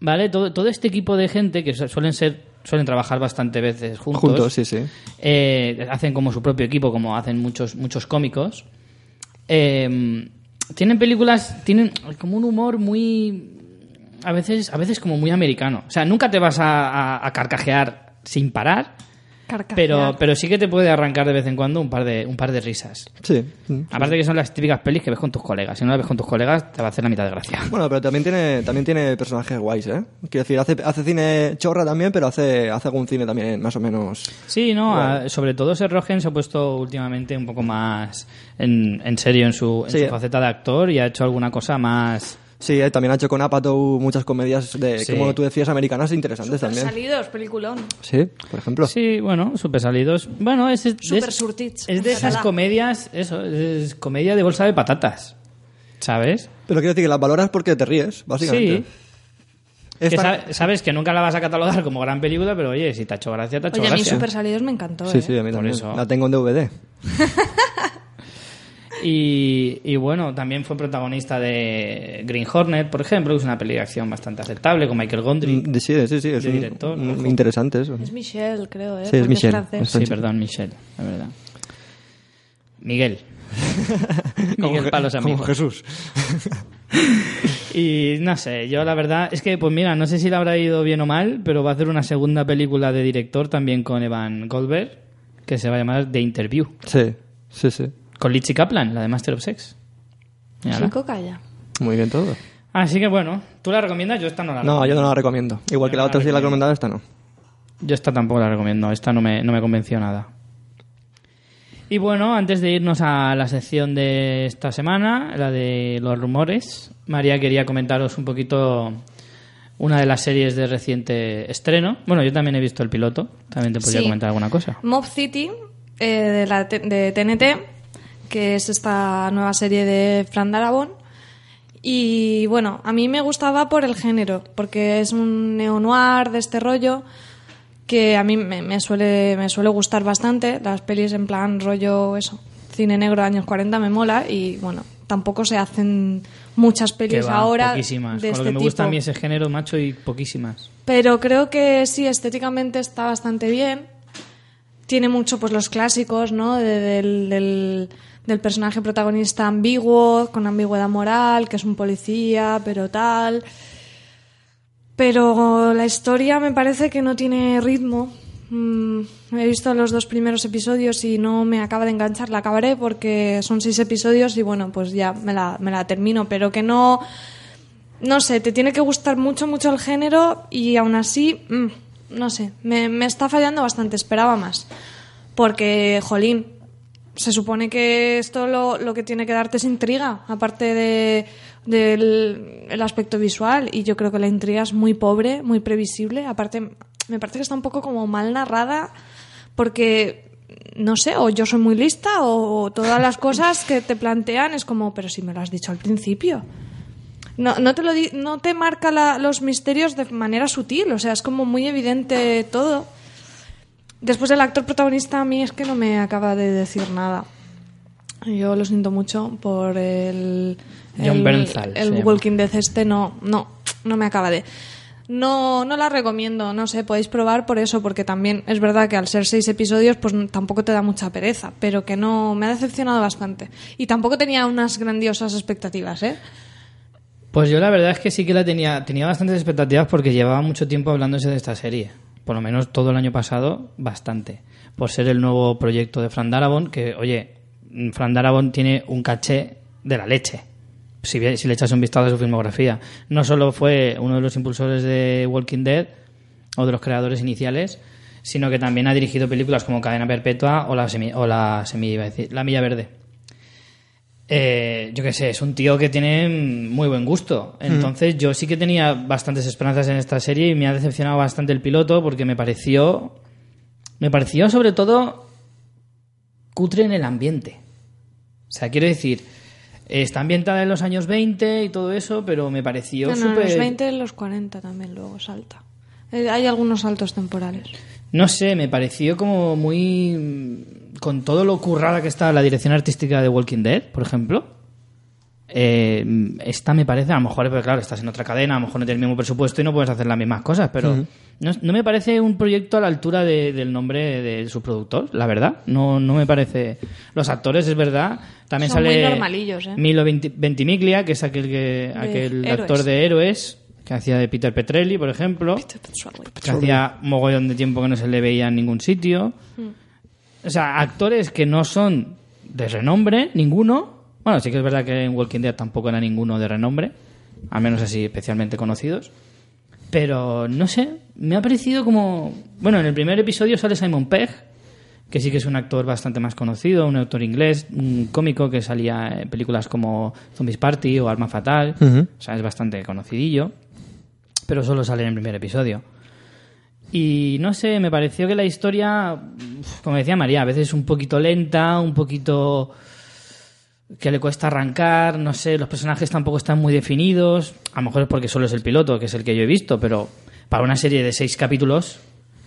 ¿Vale? Todo, todo este equipo de gente que su- suelen ser. Suelen trabajar bastante veces juntos. Juntos, sí, sí. Eh, hacen como su propio equipo, como hacen muchos, muchos cómicos. Eh, tienen películas, tienen como un humor muy. A veces, a veces como muy americano. O sea, nunca te vas a, a- a carcajear sin parar, Carcajear. pero, pero sí que te puede arrancar de vez en cuando un par de, un par de risas. Sí. Aparte que son las típicas pelis que ves con tus colegas. Si no las ves con tus colegas, te va a hacer la mitad de gracia. Bueno, pero también tiene, también tiene personajes guays, ¿eh? Quiero decir, hace, hace cine chorra también, pero hace, hace algún cine también más o menos... Sí, no, a- sobre todo Seth Rogen se ha puesto últimamente un poco más en, en serio en su, en Sí. su faceta de actor y ha hecho alguna cosa más... Sí, eh, también ha hecho con Apatow muchas comedias de, Sí. como tú decías, americanas interesantes también. Salidos, peliculón. Sí, por ejemplo. Sí, bueno, súper salidos. Bueno, es, es, Súper es- es de esas comedias, eso, es comedia de bolsa de patatas, ¿sabes? Pero quiero decir que las valoras porque te ríes, básicamente. Sí. Que Esta- sabes que nunca la vas a catalogar como gran película, pero oye, si te ha hecho gracia, te ha hecho Oye, a mí. Super Salidos me encantó. Sí, ¿eh? sí, a mí Por también. eso. La tengo en DVD. Y, y bueno, también fue protagonista de Green Hornet, por ejemplo, que es una peli de acción bastante aceptable, con Michael Gondry. Mm, Sí, sí, sí, es un- director, un- interesante eso. Es Michelle, creo, ¿eh? Sí, es Michelle. Es Sí, perdón, Michelle, la verdad. Miguel. Miguel Je- para los como amigos. Jesús. Y no sé, yo la verdad es que, pues mira, no sé si le habrá ido bien o mal, pero va a hacer una segunda película de director también con Evan Goldberg, que se va a llamar The Interview, Sí, sí, sí. Con Lizzie Kaplan, la de Master of Sex. Chico, calla. Muy bien todo. Así que bueno, ¿tú la recomiendas? Yo esta no la No, yo recomiendo. no la recomiendo. Igual Yo que no la otra sí la he recomiendo. recomendado, esta no. Yo esta tampoco la recomiendo, esta no me, no me convenció nada. Y bueno, antes de irnos a la sección de esta semana, la de los rumores, María quería comentaros un poquito una de las series de reciente estreno. Bueno, yo también he visto el piloto, también te podría Sí. comentar alguna cosa. Mob City, eh, de, la T- de TNT, que es esta nueva serie de Fran Darabont. Y bueno, a mí me gustaba por el género, porque es un neo-noir de este rollo que a mí me, me suele, me suele gustar bastante. Las pelis en plan rollo, eso, cine negro de años 40 me mola y bueno, tampoco se hacen muchas pelis va, ahora poquísimas. de Con este lo que me gusta a mí ese género, macho, y poquísimas. Pero creo que sí, estéticamente está bastante bien. Tiene mucho, pues, los clásicos, ¿no? De- del, del, del personaje protagonista ambiguo, con ambigüedad moral, que es un policía, pero tal. Pero la historia me parece que no tiene ritmo. Mm, he visto los dos primeros episodios y no me acaba de enganchar. La acabaré porque son seis episodios y bueno, pues ya me la, me la termino. Pero que no, no sé, te tiene que gustar mucho, mucho el género y aún así, mm, no sé, me, me está fallando bastante, esperaba más. Porque, jolín, se supone que esto lo, lo que tiene que darte es intriga, aparte de, del el aspecto visual, y yo creo que la intriga es muy pobre, muy previsible, aparte me parece que está un poco como mal narrada, porque no sé, o yo soy muy lista o, o todas las cosas que te plantean es como, pero si me lo has dicho al principio. No, no te lo di- no te marca la- los misterios de manera sutil, o sea, es como muy evidente todo. Después el actor protagonista a mí es que no me acaba de decir nada. Yo lo siento mucho por el John el, Bernthal el. Walking Dead este no, no, no me acaba de. No, no la recomiendo, no sé, podéis probar por eso, porque también es verdad que al ser seis episodios, pues tampoco te da mucha pereza, pero que no, me ha decepcionado bastante. Y tampoco tenía unas grandiosas expectativas, ¿eh? Pues yo la verdad es que sí que la tenía, tenía bastantes expectativas porque llevaba mucho tiempo hablándose de esta serie. Por lo menos todo el año pasado, bastante. Por ser el nuevo proyecto de Fran Darabont, que, oye, Fran Darabont tiene un caché de la leche. Si, le echas un vistazo a su filmografía. No solo fue uno de los impulsores de Walking Dead, o de los creadores iniciales, sino que también ha dirigido películas como Cadena Perpetua o La, Semi- o la, Semilla, decir, la Milla Verde. Eh, yo qué sé, es un tío que tiene mm, muy buen gusto. Entonces yo sí que tenía bastantes esperanzas en esta serie y me ha decepcionado bastante el piloto porque me pareció... Me pareció sobre todo cutre en el ambiente. O sea, quiero decir, está ambientada en los años 20 y todo eso, pero me pareció Bueno, en súper... los 20 en los 40 también luego salta. Eh, Hay algunos saltos temporales. No sé, me pareció como muy... Con todo lo currada que está la dirección artística de Walking Dead, por ejemplo. eh, esta me parece, a lo mejor, pero claro, estás en otra cadena, a lo mejor no tienes el mismo presupuesto y no puedes hacer las mismas cosas, pero no, no me parece un proyecto a la altura de- del nombre de su productor, la verdad. No, no me parece... Los actores, es verdad, también Son sale... muy normalillos, ¿eh? Milo Venti- Ventimiglia, que es aquel, que, aquel actor de Héroes, que hacía de Peter Petrelli, por ejemplo que hacía mogollón de tiempo que no se le veía en ningún sitio. O sea, actores que no son de renombre, ninguno. Bueno, sí que es verdad que en Walking Dead tampoco era ninguno de renombre, al menos así especialmente conocidos. Pero no sé, me ha parecido como. Bueno, en el primer episodio sale Simon Pegg, que sí que es un actor bastante más conocido, un actor inglés, un cómico que salía en películas como Zombies Party o Arma Fatal. O sea, es bastante conocidillo pero solo sale en el primer episodio. Y no sé, me pareció que la historia, como decía María, a veces un poquito lenta, un poquito que le cuesta arrancar, no sé, los personajes tampoco están muy definidos, a lo mejor es porque solo es el piloto, que es el que yo he visto, pero para una serie de seis capítulos,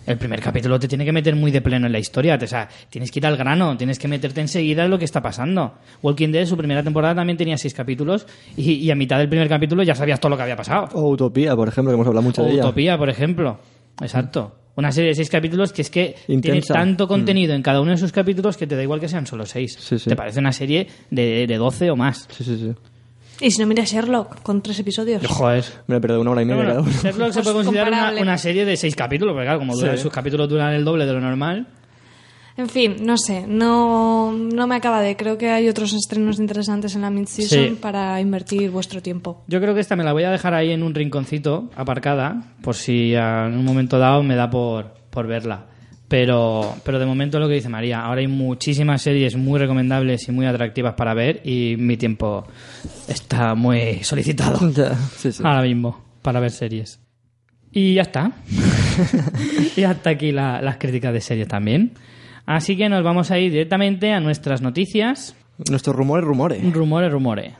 el primer capítulo te tiene que meter muy de pleno en la historia, o sea, tienes que ir al grano, tienes que meterte enseguida en lo que está pasando. Walking Dead, su primera temporada también tenía seis capítulos y, y a mitad del primer capítulo ya sabías todo lo que había pasado. O Utopía, por ejemplo, que hemos hablado mucho O de ella. Utopía, por ejemplo. Exacto. Una serie de seis capítulos que es que tiene tanto contenido en cada uno de sus capítulos que te da igual que sean solo seis. Sí, sí. Te parece una serie de, de 12 o más. Sí, sí, sí. Y si no miras Sherlock, con tres episodios. Joder. Me he perdido una hora y media cada uno. Sherlock se Pues puede considerar una, serie de seis capítulos, porque claro, como dura- Sí. sus capítulos duran el doble de lo normal. En fin, no sé, no, no me acaba de. Creo que hay otros estrenos interesantes en la mid-season Sí. para invertir vuestro tiempo. Yo creo que esta me la voy a dejar ahí en un rinconcito, aparcada, por si en un momento dado me da por, por verla. Pero, pero de momento lo que dice María, ahora hay muchísimas series muy recomendables y muy atractivas para ver y mi tiempo está muy solicitado Ya, sí, sí. ahora mismo para ver series. Y ya está. y hasta aquí la- las críticas de series también. Así que nos vamos a ir directamente a nuestras noticias. Nuestros rumores, rumores. Rumores, rumores.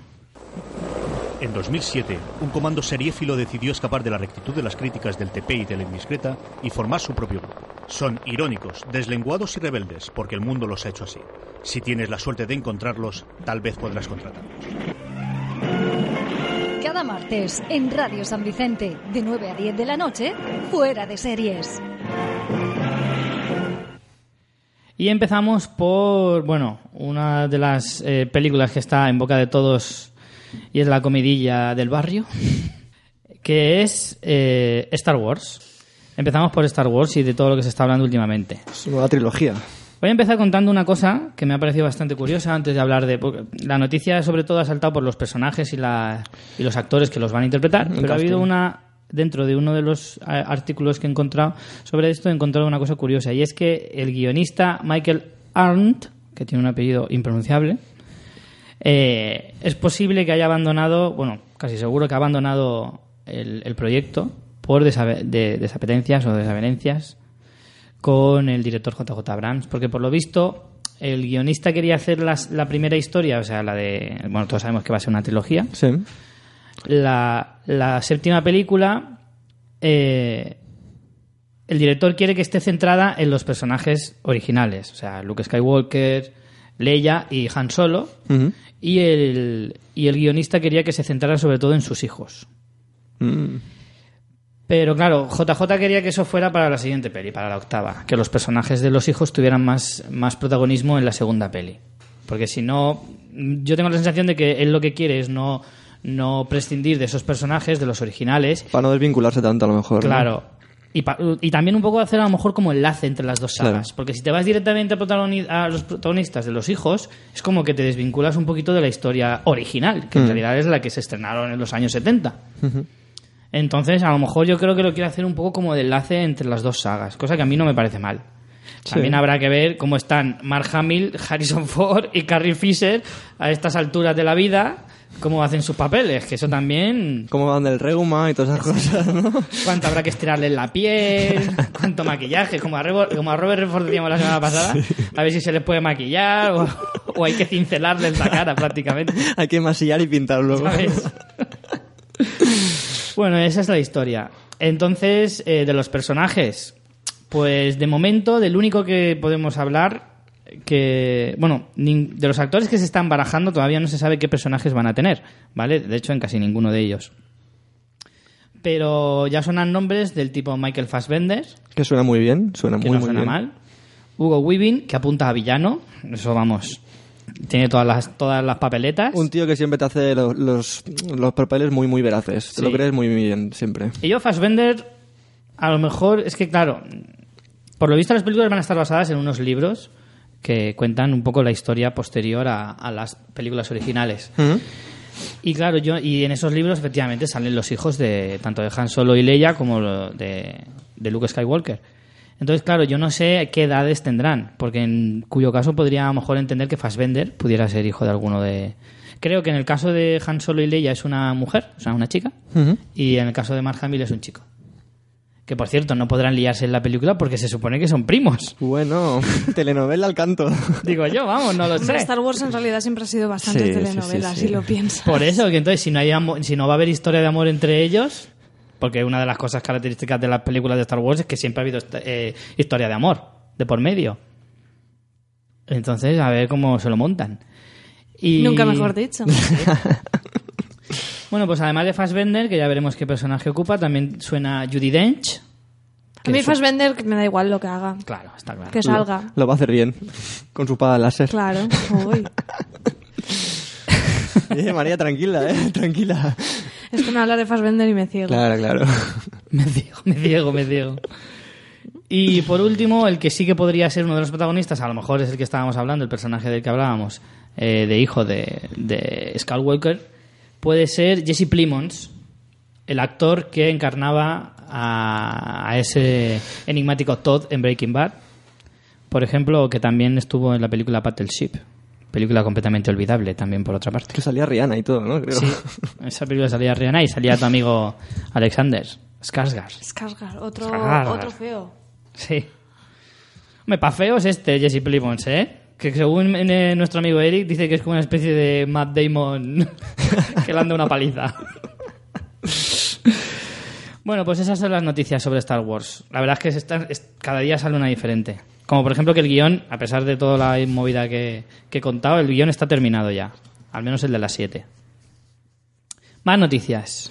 En 2007, un comando seriéfilo decidió escapar de la rectitud de las críticas del TP y de la indiscreta y formar su propio grupo. Son irónicos, deslenguados y rebeldes, porque el mundo los ha hecho así. Si tienes la suerte de encontrarlos, tal vez podrás contratarlos. Cada martes en Radio San Vicente, de 9 a 10 de la noche, fuera de series. Y empezamos por, bueno, una de las eh, películas que está en boca de todos y es la comidilla del barrio, que es eh, Star Wars. Empezamos por Star Wars y de todo lo que se está hablando últimamente. Es una nueva trilogía. Voy a empezar contando una cosa que me ha parecido bastante curiosa antes de hablar de... porque La noticia sobre todo ha saltado por los personajes y, la, y los actores que los van a interpretar, El pero ha habido una... Dentro de uno de los eh, artículos que he encontrado sobre esto, he encontrado una cosa curiosa, y es que el guionista Michael Arndt, que tiene un apellido impronunciable, eh, es posible que haya abandonado, bueno, casi seguro que ha abandonado el, el proyecto por de- desapetencias o desavenencias con el director JJ Abrams, porque por lo visto el guionista quería hacer las- la primera historia, o sea, la de, bueno, todos sabemos que va a ser una trilogía, Sí. la, la séptima película, eh, el director quiere que esté centrada en los personajes originales, o sea, Luke Skywalker, Leia y Han Solo, y el, y el guionista quería que se centrara sobre todo en sus hijos. Mm. Pero claro, JJ quería que eso fuera para la siguiente peli, para la octava, que los personajes de los hijos tuvieran más, más protagonismo en la segunda peli. Porque si no, yo tengo la sensación de que él lo que quiere es no, no prescindir de esos personajes, de los originales. Para no desvincularse tanto a lo mejor. ¿no? Y, pa- y también un poco hacer a lo mejor como enlace entre las dos Claro. sagas. Porque si te vas directamente a, a los protagonistas de los hijos, es como que te desvinculas un poquito de la historia original, que en Mm. realidad es la que se estrenaron en los años 70. Entonces, a lo mejor yo creo que lo quiere hacer un poco como de enlace entre las dos sagas, cosa que a mí no me parece mal. Sí. También habrá que ver cómo están Mark Hamill, Harrison Ford y Carrie Fisher a estas alturas de la vida, cómo hacen sus papeles, que eso también Cómo van del reuma y todas esas cosas, ¿no? cuánto habrá que estirarle en la piel, cuánto maquillaje, como a, Rebo- como a Robert Redford decíamos la semana pasada, a ver si se le puede maquillar o, o hay que cincelarle en la cara prácticamente. Hay que masillar y pintar luego. ¿sabes? bueno, esa es la historia. Entonces, eh, de los personajes, pues de momento, del único que podemos hablar, que, bueno, de los actores que se están barajando todavía no se sabe qué personajes van a tener, ¿vale? De hecho, en casi ninguno de ellos. Pero ya sonan nombres del tipo Michael Fassbender, Que suena muy bien, suena que muy, no muy suena bien. mal. Hugo Weaving, que apunta a villano. Eso vamos. Tiene todas las, todas las papeletas. Un tío que siempre te hace los, los, los papeles muy, muy veraces. Te Sí. lo crees muy bien, siempre. Y yo, Fassbender, a lo mejor, es que claro, por lo visto las películas van a estar basadas en unos libros que cuentan un poco la historia posterior a, a las películas originales. Y claro, yo y en esos libros efectivamente salen los hijos de tanto de Han Solo y Leia como de, de Luke Skywalker. Entonces, claro, yo no sé qué edades tendrán, porque en cuyo caso podría a lo mejor entender que Fassbender pudiera ser hijo de alguno de... Creo que en el caso de Han Solo y Leia es una mujer, o sea, una chica, y en el caso de Mark Hamill es un chico. Que por cierto, no podrán liarse en la película porque se supone que son primos. Bueno, telenovela al canto. Digo yo, vamos, no lo sé. Star Wars en realidad siempre ha sido bastante Sí, telenovela, sí, sí. si lo piensas. Por eso, que entonces si no, hay si no va a haber historia de amor entre ellos, porque una de las cosas características de las películas de Star Wars es que siempre ha habido eh, historia de amor de por medio. Entonces, a ver cómo se lo montan. Y... Nunca mejor dicho. Bueno, pues además de Fassbender, que ya veremos qué personaje ocupa, también suena Judy Dench. A mí Fassbender que me da igual lo que haga. Claro, está claro. Que salga. Lo va a hacer bien. Con su espada láser. Claro. Uy. Eh, María, tranquila, eh. Tranquila. Es que me habla de Fassbender y me ciego. Claro, claro. Me ciego, me ciego, me ciego. Y por último, el que sí que podría ser uno de los protagonistas, a lo mejor es el que estábamos hablando, el personaje del que hablábamos, eh, de hijo de, de Skywalker, puede ser Jesse Plimons, el actor que encarnaba a, a ese enigmático Todd en Breaking Bad. Por ejemplo, que también estuvo en la película Battleship. Película completamente olvidable también, por otra parte. Que salía Rihanna y todo, ¿no? Creo. Sí, en esa película salía Rihanna y salía tu amigo Alexander Skarsgård. Skarsgård, otro, Skarsgård. otro feo. Sí. Hombre, pa' feo es este Jesse Plimons, ¿eh? Que según eh, nuestro amigo Eric dice que es como una especie de Matt Damon que le anda una paliza. Bueno, pues esas son las noticias sobre Star Wars. La verdad es que se están- es- cada día sale una diferente. Como por ejemplo que el guion, a pesar de toda la movida que, que he contado, el guion está terminado ya. Al menos el de las 7. Más noticias.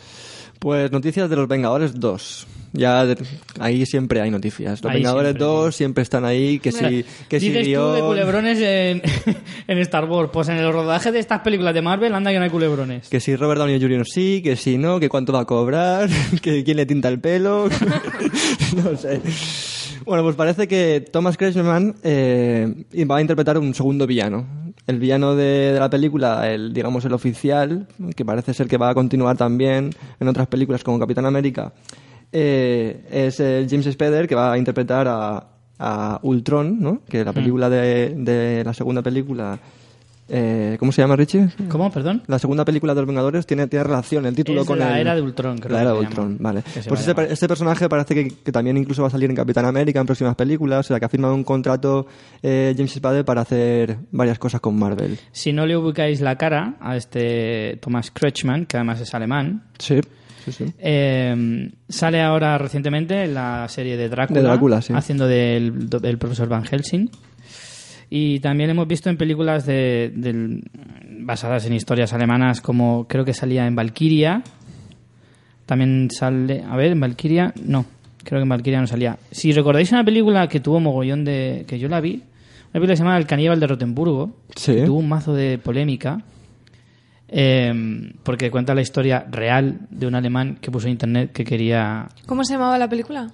Pues noticias de los Vengadores 2. Ya de- ahí siempre hay noticias. Los Ahí Vengadores siempre. 2 siempre están ahí, que si, que si Dices tú de guión- culebrones en, en Star Wars. Pues en el rodaje de estas películas de Marvel anda que no hay culebrones. Que si Robert Downey Jr. sí, que si no, que cuánto va a cobrar, que quién le tinta el pelo. no sé. Bueno, pues parece que Thomas Kretschmann eh, va a interpretar un segundo villano. El villano de, de la película, el digamos el oficial, que parece ser que va a continuar también en otras películas como Capitán América, eh, es el James Spader que va a interpretar a, a Ultron, ¿no? Que la película de, de la segunda película, eh, ¿cómo se llama Richie? ¿Cómo? Perdón. La segunda película de los Vengadores tiene, tiene relación, el título Es con la el- era de Ultron, creo La era de. Ultron, vale. Pues llamar. este personaje parece que, que también incluso va a salir en Capitán América en próximas películas, o sea que ha firmado un contrato eh, James Spader para hacer varias cosas con Marvel. Si no le ubicáis la cara a este Thomas Kretschmann, que además es alemán, Sí, sí, sí. eh, sale ahora recientemente en la serie de Drácula, De Drácula, sí. haciendo del, del profesor Van Helsing. Y también hemos visto en películas de, del- basadas en historias alemanas, como creo que salía en Valkyria. También sale. A ver, en Valkyria. No, creo que en Valkyria no salía. Si recordáis una película que tuvo mogollón de. que yo la vi, una película que se llama El caníbal de Rotemburgo, que tuvo un mazo de polémica. Eh, porque cuenta la historia real de un alemán que puso en internet que quería. ¿Cómo se llamaba la película?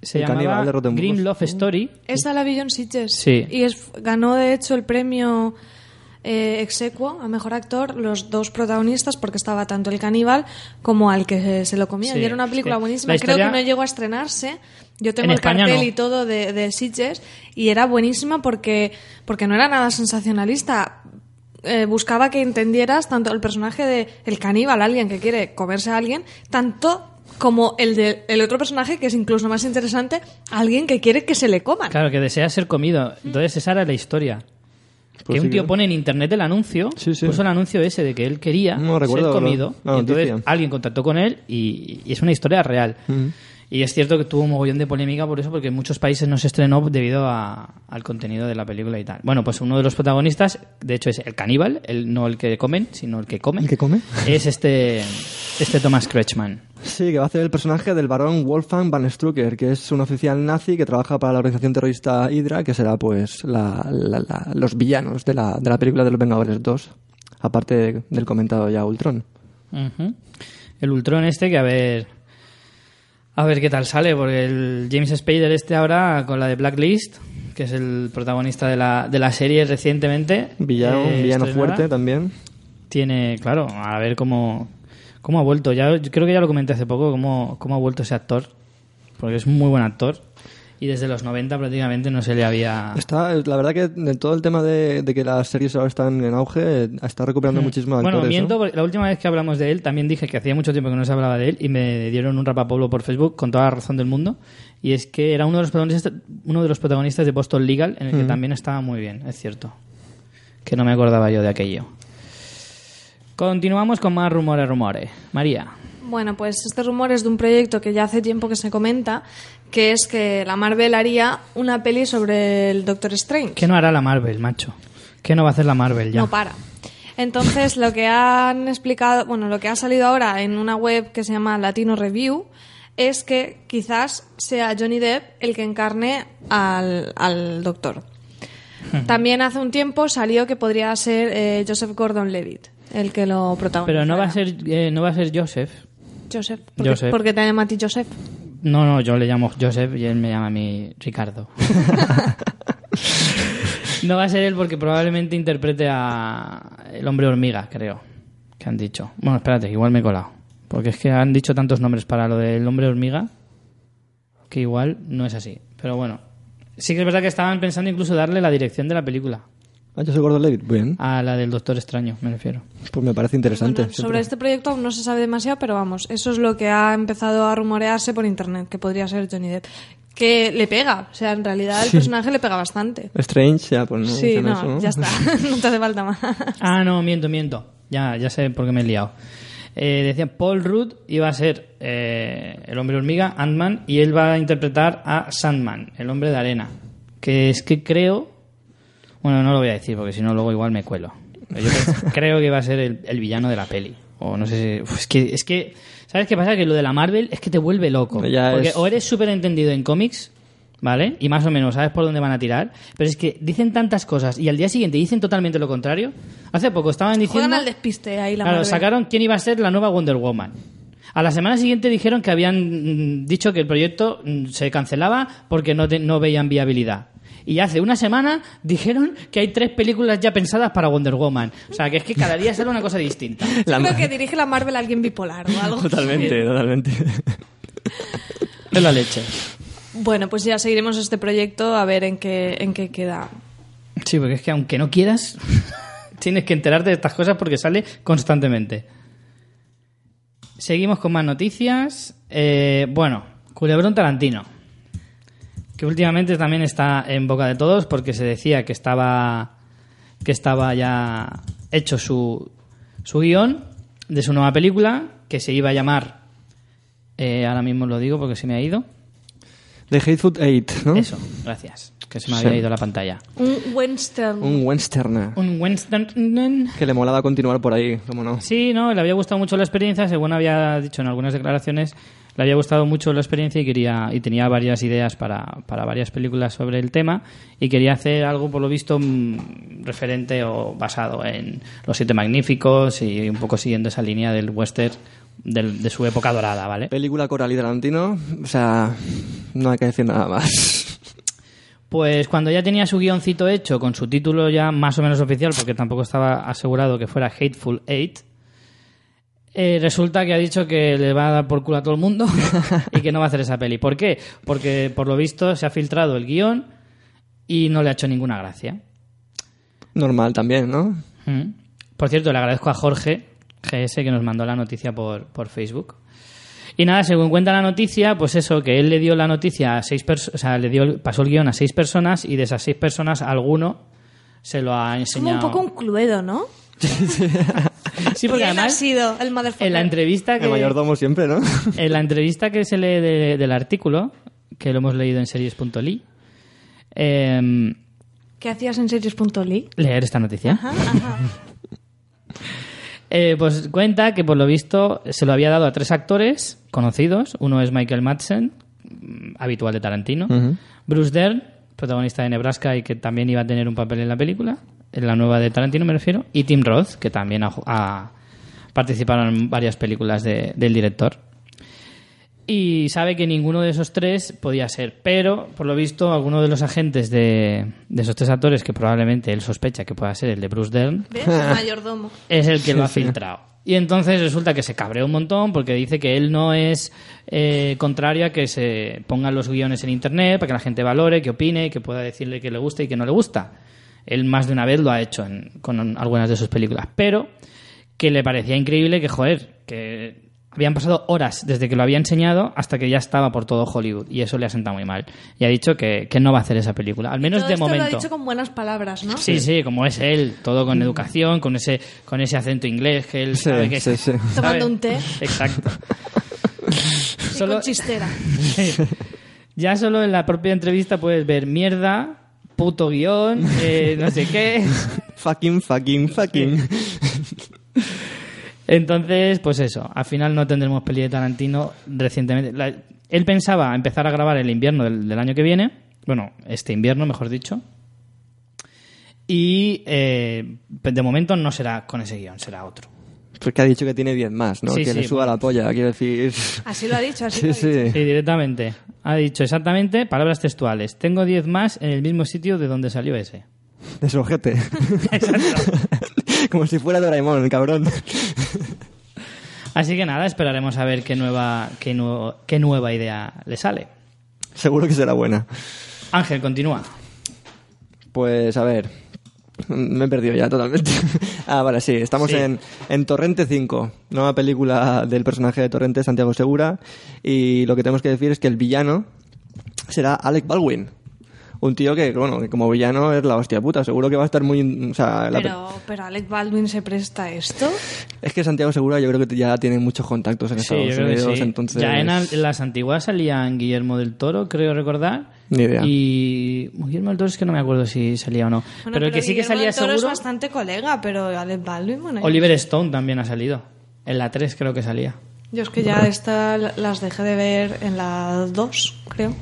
Se El llamaba de. Green Love Story. Esa la vi en Sitges. Sí. Y es, ganó, de hecho, el premio eh, exequo a mejor actor los dos protagonistas porque estaba tanto el caníbal como al que se, se lo comía. Sí, y era una película sí. buenísima. Creo que no llegó a estrenarse. Yo tengo En el España cartel no. y todo de, de Sitges y era buenísima porque, porque no era nada sensacionalista. Eh, buscaba que entendieras tanto el personaje de el caníbal, alguien que quiere comerse a alguien, tanto como el de el otro personaje que es incluso más interesante, alguien que quiere que se le coman. Claro, que desea ser comido. Entonces esa era la historia. Pues que sí, un tío pone en internet el anuncio, Sí, sí. puso el anuncio ese de que él quería No, ser comido. la- la y entonces alguien contactó con él y, y es una historia real. Y es cierto que tuvo un mogollón de polémica por eso, porque en muchos países no se estrenó debido a- al contenido de la película y tal. Bueno, pues uno de los protagonistas, de hecho es el caníbal, el, no el que comen, sino el que come. ¿El que come? Es este, este Thomas Kretschmann. Sí, que va a hacer el personaje del barón Wolfgang Van Strucker, que es un oficial nazi que trabaja para la organización terrorista Hydra, que será pues la- la- la- los villanos de la, de la película de los Vengadores 2, aparte de- del comentado ya Ultron. El Ultron este que a ver a ver qué tal sale porque el James Spader este ahora con la de Blacklist que es el protagonista de la, de la serie recientemente Villano, eh, villano fuerte también. tiene claro a ver cómo cómo ha vuelto ya yo creo que ya lo comenté hace poco cómo, cómo ha vuelto ese actor porque es un muy buen actor y desde los 90 prácticamente no se le había Está, la verdad que de todo el tema de, de que las series ahora están en auge, está recuperando muchísimo actores. Mm. Bueno, ¿no? miento, porque la última vez que hablamos de él también dije que hacía mucho tiempo que no se hablaba de él y me dieron un rapapolvo por Facebook con toda la razón del mundo. Y es que era uno de los protagonistas, uno de, los protagonistas de Boston Legal, en el que también estaba muy bien, es cierto. Que no me acordaba yo de aquello. Continuamos con más rumores, rumores. María. Bueno, pues este rumor es de un proyecto que ya hace tiempo que se comenta, que es que la Marvel haría una peli sobre el Doctor Strange. ¿Qué no hará la Marvel, macho? ¿Qué no va a hacer la Marvel ya? No para. Entonces, lo que han explicado, bueno, lo que ha salido ahora en una web que se llama Latino Review es que quizás sea Johnny Depp el que encarne al, al doctor. También hace un tiempo salió que podría ser eh, Joseph Gordon-Levitt el que lo protagoniza. Pero no va a ser, eh, no va a ser Joseph. Joseph. Porque, Joseph. porque te llama a ti Joseph. No, no, yo le llamo Joseph y él me llama a mí Ricardo. no va a ser él porque probablemente interprete a el hombre hormiga, creo, que han dicho. Bueno, espérate, igual me he colado. Porque es que han dicho tantos nombres para lo del hombre hormiga que igual no es así. Pero bueno, sí que es verdad que estaban pensando incluso darle la dirección de la película. Ah, yo soy Gordon Levitt. Bien, A la del Doctor Extraño, me refiero. pues me parece interesante. Bueno, sobre este proyecto aún no se sabe demasiado, pero vamos, eso es lo que ha empezado a rumorearse por internet, que podría ser Johnny Depp. que le pega. O sea, en realidad el personaje le pega bastante. Strange, ya, pues no. sí, no, eso, ¿no? ya está. no te hace falta más. Ah, no, miento, miento. Ya, ya sé por qué me he liado. Eh, decía, Paul Rudd iba a ser eh, el hombre hormiga, Ant-Man, y él va a interpretar a Sandman, el hombre de arena. Que es que creo... Bueno, no lo voy a decir porque si no luego igual me cuelo. Pero Yo creo- que va a ser el, el villano de la peli. O no sé si... Uf, es, que, es que... ¿Sabes qué pasa? Que lo de la Marvel es que te vuelve loco. Ya porque es- o eres súper entendido en cómics, ¿vale? Y más o menos sabes por dónde van a tirar. Pero es que dicen tantas cosas y al día siguiente dicen totalmente lo contrario. Hace poco estaban diciendo... Juegan al despiste ahí la Claro, Marvel. sacaron quién iba a ser la nueva Wonder Woman. A la semana siguiente dijeron que habían mm, dicho que el proyecto mm, se cancelaba porque no, te- no veían viabilidad. Y hace una semana dijeron que hay tres películas ya pensadas para Wonder Woman. O sea, que es que cada día sale una cosa distinta. La- creo que dirige la Marvel a alguien bipolar o algo. Totalmente, totalmente. Es la leche. Bueno, pues ya seguiremos este proyecto a ver en qué, en qué queda. Sí, porque es que aunque no quieras, tienes que enterarte de estas cosas porque sale constantemente. Seguimos con más noticias. Eh, bueno, Culebrón Tarantino. Que últimamente también está en boca de todos porque se decía que estaba, que estaba ya hecho su, su guion de su nueva película que se iba a llamar. eh, ahora mismo lo digo porque se me ha ido. The Hateful Eight, ¿no? Eso, gracias. Que se me Sí. había ido la pantalla. Un western. Un western. Un. Que le molaba continuar por ahí, cómo no. Sí, no, le había gustado mucho la experiencia, según había dicho en algunas declaraciones, le había gustado mucho la experiencia y quería y tenía varias ideas para, para varias películas sobre el tema y quería hacer algo por lo visto mm, referente o basado en Los Siete Magníficos y un poco siguiendo esa línea del western del- de su época dorada, ¿vale? Película Coral y Tarantino, o sea, no hay que decir nada más. Pues cuando ya tenía su guioncito hecho, con su título ya más o menos oficial, porque tampoco estaba asegurado que fuera Hateful Eight, eh, resulta que ha dicho que le va a dar por culo a todo el mundo y que no va a hacer esa peli. ¿Por qué? Porque por lo visto se ha filtrado el guion y no le ha hecho ninguna gracia. Normal también, ¿no? Mm. Por cierto, le agradezco a Jorge GS que nos mandó la noticia por, por Facebook. Y nada, según cuenta la noticia, pues eso, que él le dio la noticia a seis personas, o sea, le dio, pasó el guion a seis personas y de esas seis personas, alguno se lo ha Como enseñado. un poco un cluedo, ¿no? Sí, porque ¿Quién ha además, sido el motherfucker? en la entrevista que, El mayordomo siempre, ¿no? en la entrevista que se lee de- del artículo, que lo hemos leído en series.ly, eh, ¿Qué hacías en series.ly? leer esta noticia. Ajá, ajá. Eh, pues cuenta que por lo visto se lo había dado a tres actores conocidos. Uno es Michael Madsen, mm, habitual de Tarantino. Bruce Dern, protagonista de Nebraska y que también iba a tener un papel en la película, la nueva de Tarantino me refiero. Y Tim Roth, que también ha, ha participado en varias películas de- del director. Y sabe que ninguno de esos tres podía ser. Pero, por lo visto, alguno de los agentes de, de esos tres actores, que probablemente él sospecha que pueda ser el de Bruce Dern, ¿Ves? El mayordomo. es el que lo ha filtrado. Y entonces resulta que se cabreó un montón porque dice que él no es eh, contrario a que se pongan los guiones en internet para que la gente valore, que opine, que pueda decirle que le gusta y que no le gusta. Él más de una vez lo ha hecho en- con algunas de sus películas. Pero que le parecía increíble que, joder, que habían pasado horas desde que lo había enseñado hasta que ya estaba por todo Hollywood. Y eso le ha sentado muy mal. Y ha dicho que, que no va a hacer esa película. Al menos Todo de esto momento. lo ha dicho con buenas palabras, ¿no? Sí, sí, como es él, todo con educación, con ese, con ese acento inglés que él Sí, sabe que sí, sí. ¿sabe? Tomando un té. Exacto. Y Solo- con chistera. ya solo en la propia entrevista puedes ver mierda, puto guion, eh, no sé qué. Fucking, fucking, fucking. Entonces, pues eso, al final no tendremos peli de Tarantino recientemente. La- él pensaba empezar a grabar el invierno del, del año que viene, bueno, este invierno, mejor dicho. Y eh, de momento no será con ese guion, será otro. Porque ha dicho que tiene 10 más, ¿no? Sí, que sí, le suba bueno. la polla, quiero decir. Así lo ha dicho, así Sí, lo ha dicho. sí. Sí, directamente. Ha dicho exactamente palabras textuales. Tengo 10 más en el mismo sitio de donde salió ese. De su ojete. Como si fuera Doraemon, el cabrón. Así que nada, esperaremos a ver qué nueva, qué, nuevo- qué nueva idea le sale. Seguro que será buena. Ángel, continúa. Pues a ver. Me he perdido ya totalmente. Ah, vale, sí. Estamos Sí. En, en Torrente 5, nueva película del personaje de Torrente, Santiago Segura. Y lo que tenemos que decir es que el villano será Alec Baldwin. Un tío que, bueno, que como villano es la hostia puta. Seguro que va a estar muy... O sea, la pe- Pero, pero Alec Baldwin se presta a esto. es que Santiago Segura yo creo que ya tiene muchos contactos en Sí, Estados Unidos, sí. entonces... Ya en, al- en las antiguas salían Guillermo del Toro, creo recordar. Ni idea. Y Guillermo del Toro es que no me acuerdo si salía o no. Bueno, pero el que sí que salía del Toro seguro... es bastante colega, pero Alec Baldwin, bueno... Oliver Stone también ha salido. En la 3 creo que salía. Yo es que ya esta las dejé de ver en la 2, creo.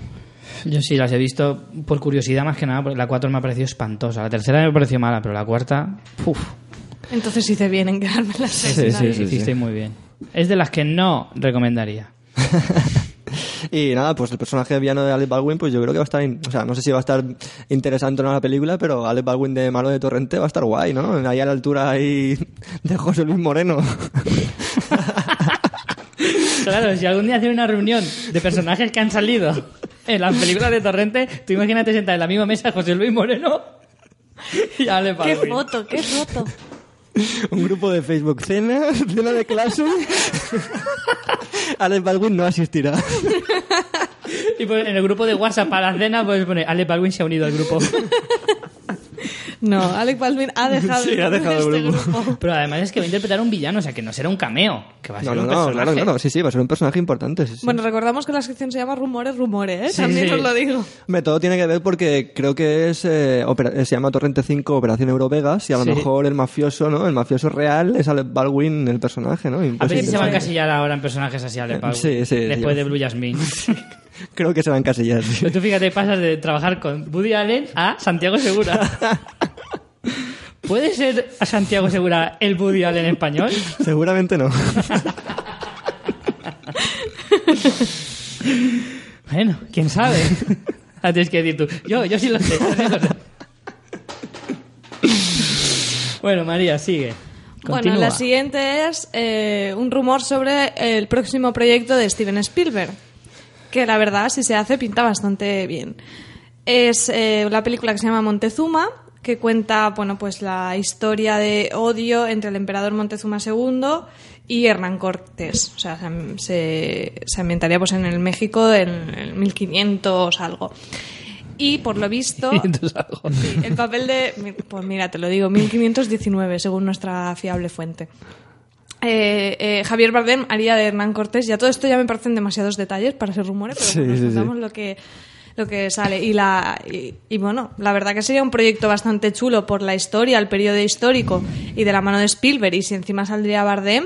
Yo sí las he visto por curiosidad más que nada, porque la 4 me ha parecido espantosa. La tercera me pareció mala, pero la cuarta, uf, Entonces hice bien en quedarme en la Sí, sexta. sí, sí. hiciste muy bien. Es de las que no recomendaría. Y nada, pues el personaje de villano de Alec Baldwin, pues yo creo que va a estar, in- o sea, no sé si va a estar interesante o no la película, pero Alec Baldwin de malo de Torrente va a estar guay, ¿no? Ahí a la altura ahí de José Luis Moreno. Claro, si algún día hacen una reunión de personajes que han salido en las películas de Torrente, tú imagínate sentar en la misma mesa a José Luis Moreno y Ale ¡Qué foto, qué foto! Un grupo de Facebook, cena, cena de clase. Alec Baldwin no asistirá. Y pues en el grupo de WhatsApp para la cena, pues pone Ale Baldwin se ha unido al grupo. No, Alec Baldwin ha dejado, Sí, ha dejado el este grupo. grupo. Pero además es que va a interpretar a un villano, o sea que no será un cameo, que va a No, ser no, un no, personaje. claro, claro, sí, sí, va a ser un personaje importante. sí, sí. Bueno, recordamos que la sección se llama Rumores, Rumores, ¿eh? Sí, También sí. os lo digo. Hombre, todo tiene que ver porque creo que es eh, eh, se llama Torrente 5 Operación Eurovegas y a lo Sí. mejor el mafioso, ¿no? El mafioso real es Alec Baldwin el personaje, ¿no? A ver si se va a encasillar ahora en personajes así Ale Baldwin. Sí, sí, Después sí. de Blue Jasmine. Creo que se va a encasillar. sí. Pero tú fíjate, pasas de trabajar con Woody Allen a Santiago Segura. ¿Puede ser a Santiago Segura el Woody Allen español? Seguramente no. Bueno, quién sabe. Ahora Tienes que decir tú. Yo, yo sí lo sé. bueno, María, sigue. Bueno, la siguiente es eh, un rumor sobre el próximo proyecto de Steven Spielberg, que la verdad, si se hace, pinta bastante bien. Es eh, una película que se llama Montezuma, que cuenta, bueno, pues la historia de odio entre el emperador Montezuma II y Hernán Cortés. O sea, se, se, ambientaría pues en el México en el 1500 algo. Y por lo visto... 500 algo. Sí, el papel de. Pues mira, te lo digo, 1519, según nuestra fiable fuente. Eh, eh, Javier Bardem haría de Hernán Cortés. Ya todo esto ya me parecen demasiados detalles para ser rumores, pero Sí, bueno, sí, lo que lo que sale y la y, y bueno la verdad que sería un proyecto bastante chulo por la historia el periodo histórico y de la mano de Spielberg y si encima saldría Bardem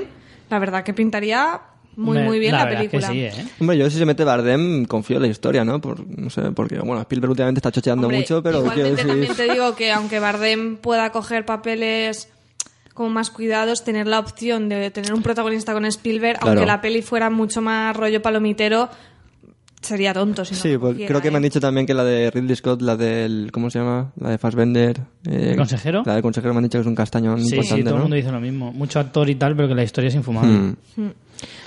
la verdad que pintaría muy Hombre, muy bien la, es que película sí, ¿eh? Hombre, yo si se mete Bardem confío en la historia, ¿no? Por, no sé, porque, bueno, Spielberg últimamente está chocheando Hombre, mucho, pero igualmente decir... también te digo que aunque Bardem pueda coger papeles como más cuidados, tener la opción de tener un protagonista con Spielberg, Claro. aunque la peli fuera mucho más rollo palomitero, sería tonto si Sí, pues creo que me han dicho también que la de Ridley Scott, la del... ¿Cómo se llama? La de Fassbender. eh, ¿El consejero? La del consejero me han dicho que es un castañón Sí, importante, sí, todo ¿no? el mundo dice lo mismo. Mucho actor y tal, pero que la historia es infumable. Mm.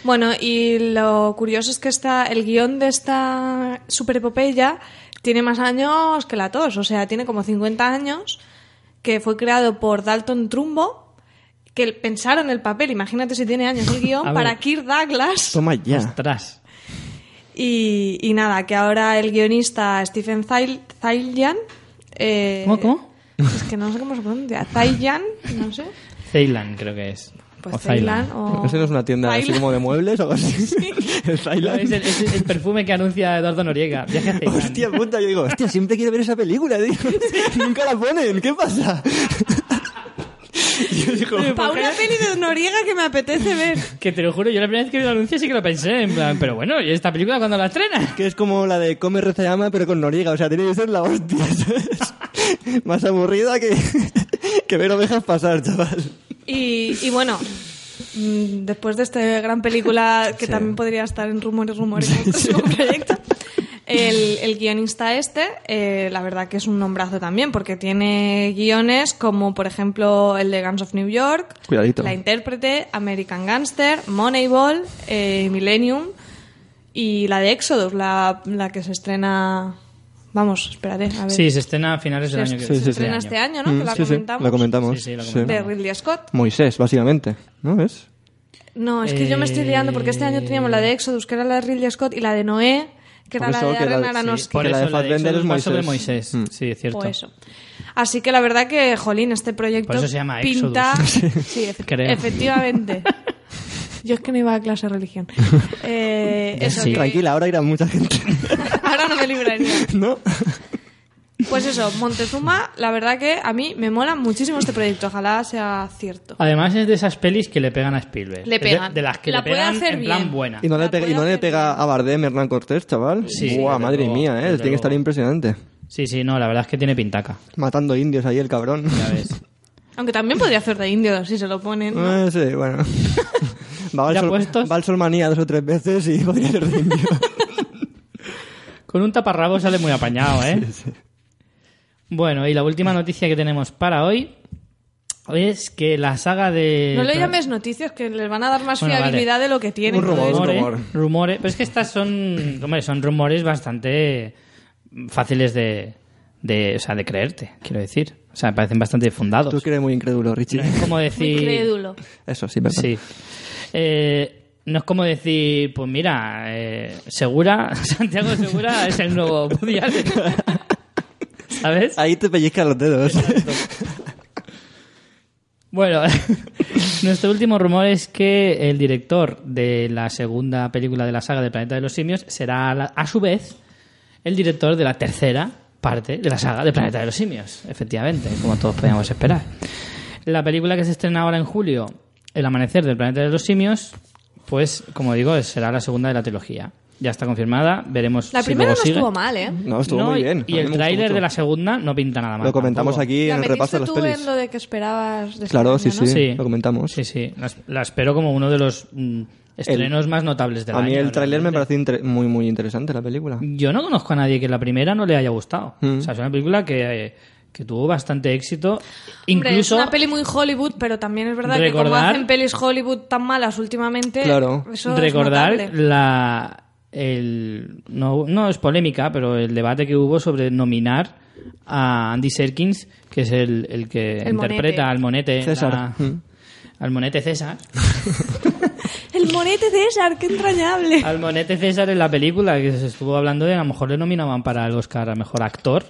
Bueno, y lo curioso es que está, el guion de esta superepopeya tiene más años que la tos, o sea, tiene como 50 años, que fue creado por Dalton Trumbo, que pensaron el papel, imagínate si tiene años el guion, para Kirk Douglas. Toma ya. Ostras. Y, y nada, que ahora el guionista Stephen Zail- Zaillian... eh, ¿Cómo, cómo? Es que no sé cómo se pronuncia. Zaillian, no sé. Ceylan, creo que es. Pues O Ceylan. o... ¿Ese no es una tienda así como de muebles o algo así? ¿El No, Thailand? es, el, es el perfume que anuncia Eduardo Noriega. Viaje a Ceilán. Hostia puta, yo digo, hostia, siempre quiero ver esa película, tío. Nunca la ponen, ¿qué pasa? Yo digo, Para una peli de Noriega que me apetece ver. Que te lo juro, yo la primera vez que vi el anuncio sí que lo pensé, en plan, pero bueno, ¿y esta película cuando la estrena? que es como la de Come, Reza y Ama, pero con Noriega, o sea, tiene que ser la hostia, ¿sabes? Más aburrida que, que ver ovejas pasar, chaval. Y, y bueno, mm, después de esta gran película que Sí. también podría estar en rumores, rumores el próximo proyecto, el, el guionista este, eh, la verdad que es un nombrazo también, porque tiene guiones como, por ejemplo, el de Guns of New York, Cuidadito. La Intérprete, American Gangster, Moneyball, eh, Millennium y la de Exodus, la, la que se estrena... Vamos, esperaré, a ver. Sí, se estrena a finales del año que se sí, sí. estrena este este año, ¿no? Mm, que la sí, sí, comentamos. la comentamos. Sí, sí, la comentamos. De Ridley Scott. Moisés, básicamente, ¿no ves? No, es que yo me estoy liando porque este año teníamos la de Exodus, que era la de Ridley Scott, y la de Noé, que Por era la eso de que la- Darren sí, Aronofsky. Por Que la eso de la de Fassbender es va sobre Moisés. Moisés. Mm. Sí, es cierto. O eso. Así que la verdad que, jolín, este proyecto Por eso se llama pinta... Sí, efe- Creo. efectivamente. Yo es que no iba a clase de religión. Eh, eso, sí. que- Tranquila, ahora irá mucha gente. Ahora no me libraría. ¿No? Pues eso, Montezuma, la verdad que a mí me mola muchísimo este proyecto. Ojalá sea cierto. Además es de esas pelis que le pegan a Spielberg. Le de- pegan. De, las que La le puede pegan hacer en plan bien. buena. Y no le pega, y no le pega a Bardem Hernán Cortés, chaval. Sí, Buah, madre luego, mía, ¿eh? Tiene que estar impresionante. Sí, sí, no, la verdad es que tiene pintaca. Matando indios ahí el cabrón. Ya ves. Aunque también podría hacer de indio si se lo ponen. ¿no? Eh, sí, bueno. Va al, sol, puestos. va al Solmanía dos o tres veces y podría ser de indio. Con un taparrabo sale muy apañado, ¿eh? Bueno, y la última noticia que tenemos para hoy es que la saga de... No le llames noticias que les van a dar más Bueno, fiabilidad de lo que tienen. Un rumor, rumores, rumor. rumores, pero es que estas son, hombre, son rumores bastante fáciles de, de, o sea, de creerte, quiero decir. O sea, me parecen bastante fundados. Tú eres muy incrédulo, Richie. No es como Muy decir... crédulo. Eso sí, perdón. Sí. Eh, no es como decir, pues mira, eh, Segura, Santiago Segura es el nuevo Woody Allen. ¿Sabes? Ahí te pellizcan los dedos. Bueno, nuestro último rumor es que el director de la segunda película de la saga del Planeta de los Simios será a su vez el director de la tercera parte de la saga del Planeta de los Simios, efectivamente, como todos podíamos esperar. La película que se estrena ahora en julio, El Amanecer del Planeta de los Simios, pues, como digo, será la segunda de la trilogía. Ya está confirmada, veremos La si primera luego no sigue. estuvo mal, ¿eh? No, estuvo No, muy bien. Y A el tráiler de la segunda no pinta nada mal. Lo comentamos tampoco. aquí ¿La en el repaso de las tú pelis. en lo de que esperabas de Claro, este sí, año, sí, ¿no? lo comentamos. Sí, sí. La, la espero como uno de los mm, estrenos más notables del A año. mí el tráiler me parece inter- muy, muy interesante la película. Yo no conozco a nadie que la primera no le haya gustado. Mm. O sea, es una película que, eh, que tuvo bastante éxito. Hombre, Incluso es una peli muy Hollywood, pero también es verdad que como Recordar- hacen pelis Hollywood tan malas últimamente, Claro. eso recordar es la el no, no es polémica, pero el debate que hubo sobre nominar a Andy Serkins, que es el, el que El interpreta monete. al monete César. la- Mm. al monete César. El monete César, qué entrañable. Al monete César en la película que se estuvo hablando de a lo mejor le nominaban para el Oscar a mejor actor.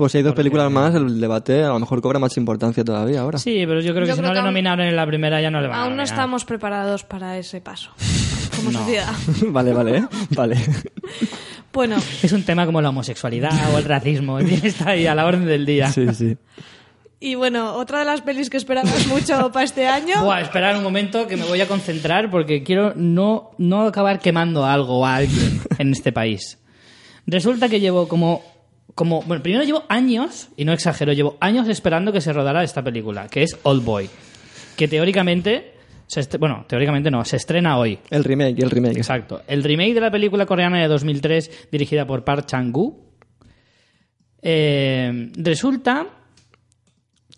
Pues si hay dos películas más, el debate a lo mejor cobra más importancia todavía ahora. Sí, pero yo creo que Yo si creo no que le aún- nominaron en la primera ya no le van a Aún no estamos preparados para ese paso como No. sociedad. vale, vale, ¿eh? vale. Bueno, Es un tema como la homosexualidad o el racismo, está ahí a la orden del día. Sí, sí. y bueno, otra de las pelis que esperamos mucho para este año. Buah, esperar un momento que me voy a concentrar porque quiero no, no acabar quemando algo a alguien en este país. Resulta que llevo como, como... Bueno, primero llevo años, y no exagero, llevo años esperando que se rodara esta película, que es Old Boy. Que teóricamente... Se bueno, teóricamente no, se estrena hoy. El remake, el remake. Exacto. El remake de la película coreana de 2003, dirigida por Park Chang-gu. Eh, resulta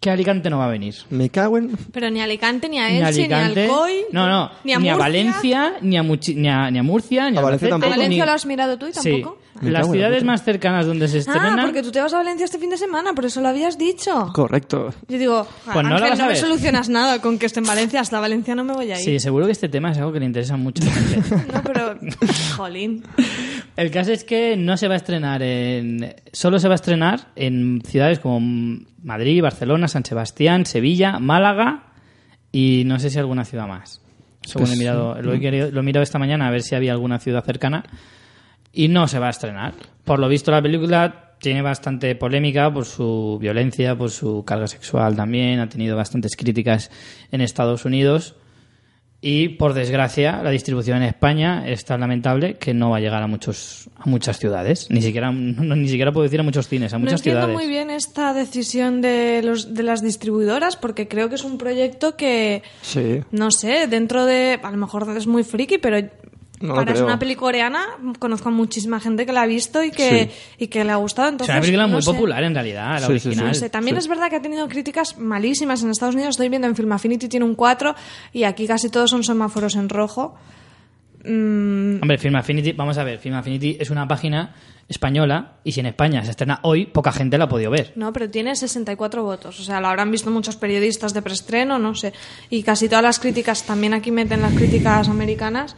que Alicante no va a venir. Me cago en... Pero ni Alicante, ni a Ni Elche, ni a Alicante. Alcoy. No, no. Ni a, Ni a. Valencia, ni a, Muchi- ni a, ni a Murcia, ni a, A Valencia Albacete, ¿A tampoco. Valencia ni- lo has mirado tú y Sí. tampoco? Me Las ciudades más cercanas donde se Ah, estrenan... porque tú te vas a Valencia este fin de semana, por eso lo habías dicho. Correcto. Yo digo, Pues no lo Ángel, vas a no me ver. solucionas nada con que esté en Valencia. Hasta Valencia no me voy a ir. Sí, seguro que este tema es algo que le interesa mucho a la gente. No, pero... Jolín. El caso es que no se va a estrenar en... Solo se va a estrenar en ciudades como Madrid, Barcelona, San Sebastián, Sevilla, Málaga y no sé si alguna ciudad más. Según Pues, he mirado, lo he, querido- lo he mirado esta mañana a ver si había alguna ciudad cercana y no se va a estrenar. Por lo visto la película tiene bastante polémica por su violencia, por su carga sexual también, ha tenido bastantes críticas en Estados Unidos y por desgracia la distribución en España es tan lamentable que no va a llegar a muchos a muchas ciudades, ni siquiera no- ni siquiera puedo decir a muchos cines, a No muchas entiendo ciudades. muy bien esta decisión de, los, de las distribuidoras porque creo que es un proyecto que, Sí. no sé, dentro de... A lo mejor es muy friki, pero No para ser una peli coreana conozco a muchísima gente que la ha visto y que, y que le ha gustado. Es Entonces, una película no muy sé. popular en realidad, la Sí, sí, sí. original. No sé, también Sí. es verdad que ha tenido críticas malísimas en Estados Unidos. Estoy viendo en Film Affinity tiene un 4 y aquí casi todos son semáforos en rojo. Mm, Hombre, Film Affinity, vamos a ver, Film Affinity es una página española y si en España se estrena hoy, poca gente la ha podido ver. no, pero tiene 64 votos. O sea, lo habrán visto muchos periodistas de preestreno, no sé. Y casi todas las críticas, también aquí meten las críticas americanas,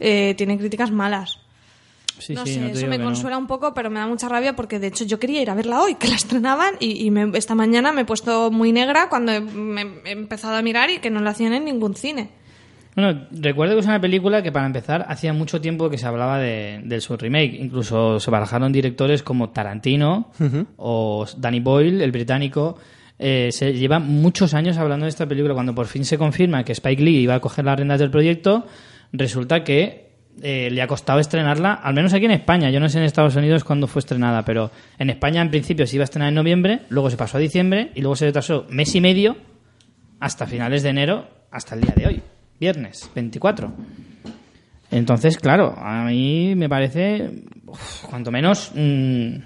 eh, tienen críticas malas. Sí, no sí, sé, no eso me no. consuela un poco, pero me da mucha rabia porque de hecho yo quería ir a verla hoy, que la estrenaban y, y me- esta mañana me he puesto muy negra cuando he, me- he empezado a mirar y que no la hacían en ningún cine. Bueno, recuerdo que es una película que para empezar hacía mucho tiempo que se hablaba de, de su remake. Incluso se barajaron directores como Tarantino o Danny Boyle, el británico. Eh, se llevan muchos años hablando de esta película. Cuando por fin se confirma que Spike Lee iba a coger las riendas del proyecto, resulta que eh, le ha costado estrenarla, al menos aquí en España. Yo no sé en Estados Unidos cuándo fue estrenada, pero en España en principio se iba a estrenar en noviembre, luego se pasó a diciembre y luego se retrasó mes y medio hasta finales de enero, hasta el día de hoy, viernes 24. Entonces, claro, a mí me parece, cuanto menos, mm,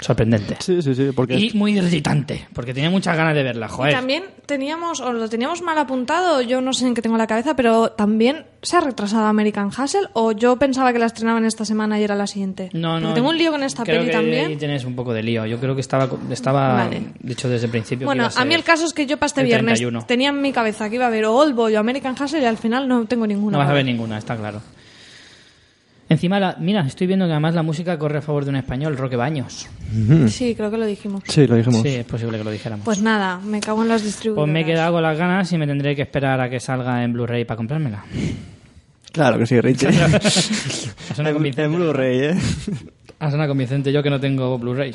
sorprendente. Sí, sí, sí, porque Y muy irritante, porque tenía muchas ganas de verla, Y joder. también teníamos, o lo teníamos mal apuntado, yo no sé en qué tengo la cabeza, pero también se ha retrasado American Hustle o yo pensaba que la estrenaban esta semana y era la siguiente. No, Porque no. tengo un lío con esta creo peli que Ahí también. tienes un poco de lío. Yo creo que estaba, estaba Vale. dicho desde el principio. que Bueno, iba a, a mí el caso es que yo para este viernes 31. tenía en mi cabeza que iba a ver o Old Boy o American Hustle y al final no tengo ninguna. No vas a ver ninguna, está claro. Encima, la, mira, estoy viendo que además la música corre a favor de un español, Roque Baños. Sí, creo que lo dijimos. sí, lo dijimos. Sí, es posible que lo dijéramos. Pues nada, me cago en las distribuidoras. Pues me he quedado con las ganas y me tendré que esperar a que salga en Blu-ray para comprármela. Claro que sí, Richie. Ha sonado en, convincente. en Blu-ray, ¿eh? Ha sonado convincente yo que no tengo Blu-ray.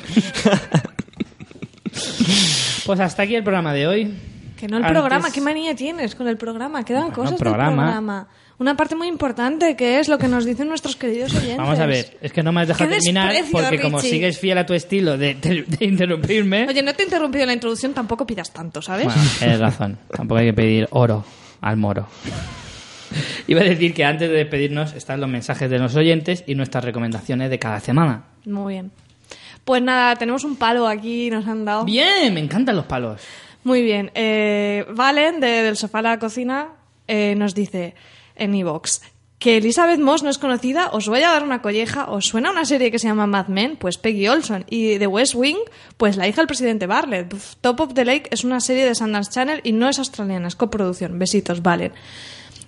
pues hasta aquí el programa de hoy. Que no el Antes- programa, ¿qué manía tienes con el programa? Quedan Bueno, cosas programa. del programa. Una parte muy importante que es lo que nos dicen nuestros queridos oyentes. Vamos a ver, es que no me has dejado terminar porque como sigues fiel a tu estilo de, de- de interrumpirme... Oye, no te he interrumpido en la introducción, tampoco pidas tanto, ¿sabes? Bueno, tienes razón. Tampoco hay que pedir oro al moro. Iba a decir que antes de despedirnos están los mensajes de los oyentes y nuestras recomendaciones de cada semana. Muy bien. Pues nada, tenemos un palo aquí, nos han dado. Bien, me encantan los palos. Muy bien. Eh, Valen, de- del sofá a la cocina, eh, nos dice en iVox que Elizabeth Moss no es conocida, os voy a dar una colleja, os suena una serie que se llama Mad Men, pues Peggy Olson, y de West Wing, pues la hija del presidente Bartlett. Top of the Lake es una serie de Sundance Channel y no es australiana, es coproducción. Besitos, Valen.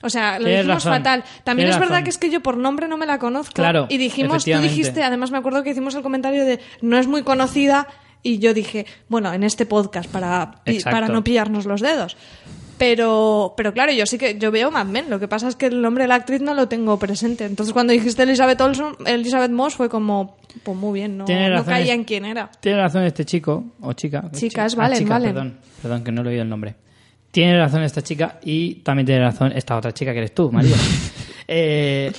O sea, lo dijimos razón, fatal. También es verdad razón. que es que yo por nombre no me la conozco. Claro, y dijimos, tú dijiste, además me acuerdo que hicimos el comentario de no es muy conocida y yo dije, bueno, en este podcast para, para no pillarnos los dedos. Pero, pero claro, yo sí que yo veo Mad Men. Lo que pasa es que el nombre de la actriz no lo tengo presente. Entonces cuando dijiste Elizabeth Olson, Elizabeth Moss fue como, pues muy bien, no, Tienes no razón, caía es- en quién era. Tiene razón este chico, o chica. Chica, es Ah, Valen, chica, Valen. Perdón, perdón, que no le he oído el nombre. Tiene razón esta chica y también tiene razón esta otra chica que eres tú, María. Eh,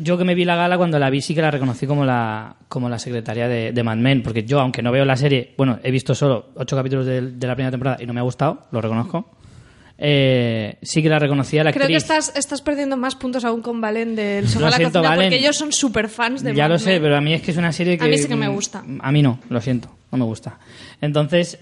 yo que me vi la gala, cuando la vi sí que la reconocí como la, como la secretaria de, de Mad Men, porque yo, aunque no veo la serie, bueno, he visto solo ocho capítulos de, de la primera temporada y no me ha gustado, lo reconozco. Eh, sí que la reconocía la Creo que estás, estás perdiendo más puntos aún con Valen del sofá la siento, cocina Valen. porque ellos son súper fans de Ya Mad lo sé, Men. pero a mí es que es una serie que... A mí sí que me mm, gusta. A mí no, lo siento, no me gusta. Entonces,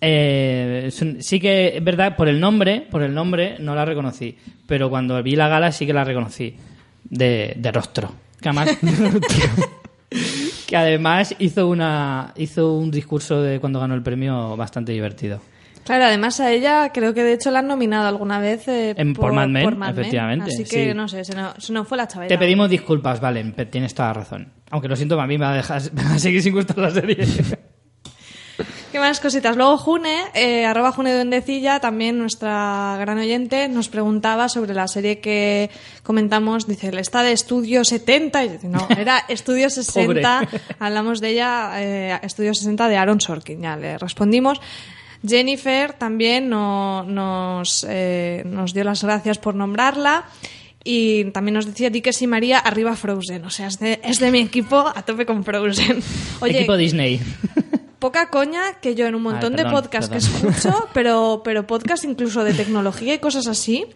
eh, es un- sí que es verdad, por el nombre, por el nombre no la reconocí, pero cuando vi la gala sí que la reconocí de, de rostro. Que además, que además hizo, una, hizo un discurso de cuando ganó el premio bastante divertido. Claro, además a ella creo que de hecho la han nominado alguna vez eh, En- por Mad Men, efectivamente, Así que sí. no sé, se nos, se nos fue la chaveta. Te pedimos disculpas, Valen, tienes toda la razón. Aunque lo siento, a mí me va a, dejar, me va a seguir sin gustar la serie. ¿Qué más cositas? Luego June, eh, arroba June Duendecilla, también nuestra gran oyente, nos preguntaba sobre la serie que comentamos. Dice, ¿el está de Estudio 70? Y dice, no, era Estudio 60. Pobre. Hablamos de ella, eh, Estudio 60 de Aaron Sorkin. Ya le respondimos. Jennifer también no- nos, eh, nos dio las gracias por nombrarla. Y también nos decía Dickes y María, arriba Frozen. O sea, es de, es de mi equipo a tope con Frozen. Oye, Equipo Disney. poca coña que yo en un montón Ay, perdón, de podcasts que escucho, pero, pero podcasts incluso de tecnología y cosas así,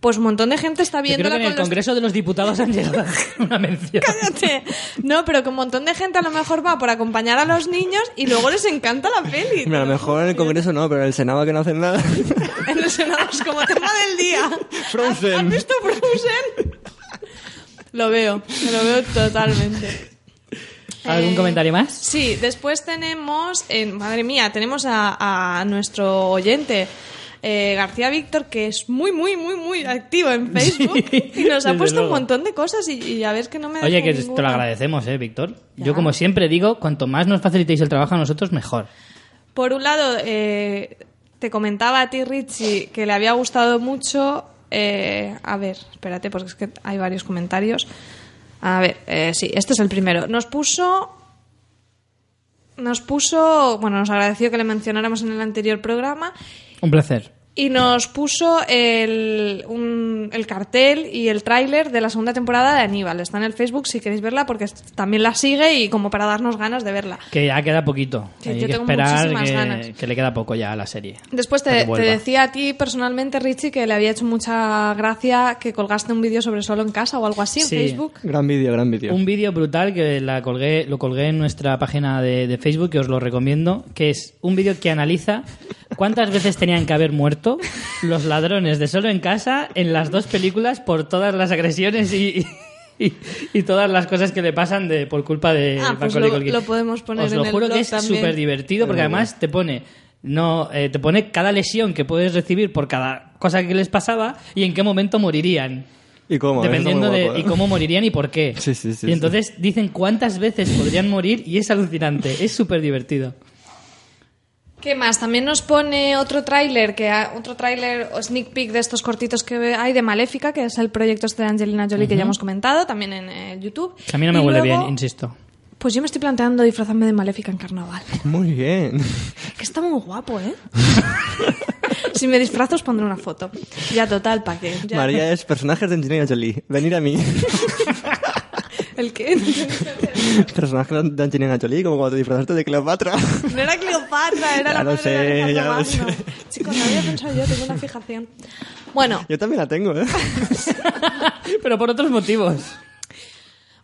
pues un montón de gente está Yo creo que en el los... Congreso de los Diputados han llegado a una mención. Cállate. No, pero que un montón de gente a lo mejor va por acompañar a los niños y luego les encanta la peli. Hombre, a lo mejor en el Congreso no, pero en el Senado que no hacen nada. En el Senado es como tema del día. Frozen. ¿Has visto Frozen? Lo veo, lo veo totalmente. ¿Algún Eh, comentario más? Sí, después tenemos, en- madre mía, tenemos a, a nuestro oyente, eh, García Víctor, que es muy, muy, muy, muy activo en Facebook y nos ha puesto un montón de cosas y, y a ver que no me Oye, que te ninguna. lo agradecemos, ¿eh, Víctor? Yo, como siempre digo, cuanto más nos facilitéis el trabajo a nosotros, mejor. Por un lado, eh, te comentaba a ti, Richie, que le había gustado mucho. eh, a ver, espérate, porque es que hay varios comentarios. A ver, eh, sí, este es el primero. Nos puso. Nos puso. Bueno, nos agradeció que le mencionáramos en el anterior programa. Un placer. Y nos puso el, un- el cartel y el tráiler de la segunda temporada de Aníbal. Está en el Facebook si queréis verla, porque también la sigue y como para darnos ganas de verla. Que ya queda poquito. Sí, Hay yo que tengo esperar que, ganas. que le queda poco ya a la serie. Después te, decía a ti personalmente, Richie, que le había hecho mucha gracia que colgaste un vídeo sobre solo en casa o algo así en Sí. Facebook. Gran vídeo, gran vídeo. Un vídeo brutal que la colgué, lo colgué en nuestra página de, de Facebook, que os lo recomiendo, que es un vídeo que analiza cuántas veces tenían que haber muerto los ladrones de Solo en Casa en las dos películas por todas las agresiones y, y, y todas las cosas que le pasan de por culpa de Ah, pues lo- lo podemos poner Os en lo el juro blog que es súper divertido porque además te pone no eh, te pone cada lesión que puedes recibir por cada cosa que les pasaba y en qué momento morirían. ¿Y cómo? Eso Dependiendo de guapo, ¿eh? y cómo morirían y por qué. Sí, sí, sí, y entonces dicen cuántas veces podrían morir y es alucinante. Es súper divertido. ¿Qué más? También nos pone otro tráiler, que ha- otro tráiler o sneak peek de estos cortitos que hay de Maléfica, que es el proyecto este de Angelina Jolie que ya hemos comentado, también en eh, YouTube. Que a mí no me Y huele luego, bien, insisto. Pues yo me estoy planteando disfrazarme de Maléfica en carnaval. Muy bien. Que está muy guapo, ¿eh? si me disfrazo os pondré una foto. Ya total, ¿para qué? Ya. María es personajes de Angelina Jolie. Venir a mí. ¿El qué? personajes de Angelina Jolie, como cuando te disfrazaste de Cleopatra. No era Cleopatra, era Ya la lo madre de sé, Alejandro ya lo Magno. sé. Chicos, no había pensado yo, tengo una fijación. Bueno, Yo también la tengo, ¿eh? Pero por otros motivos.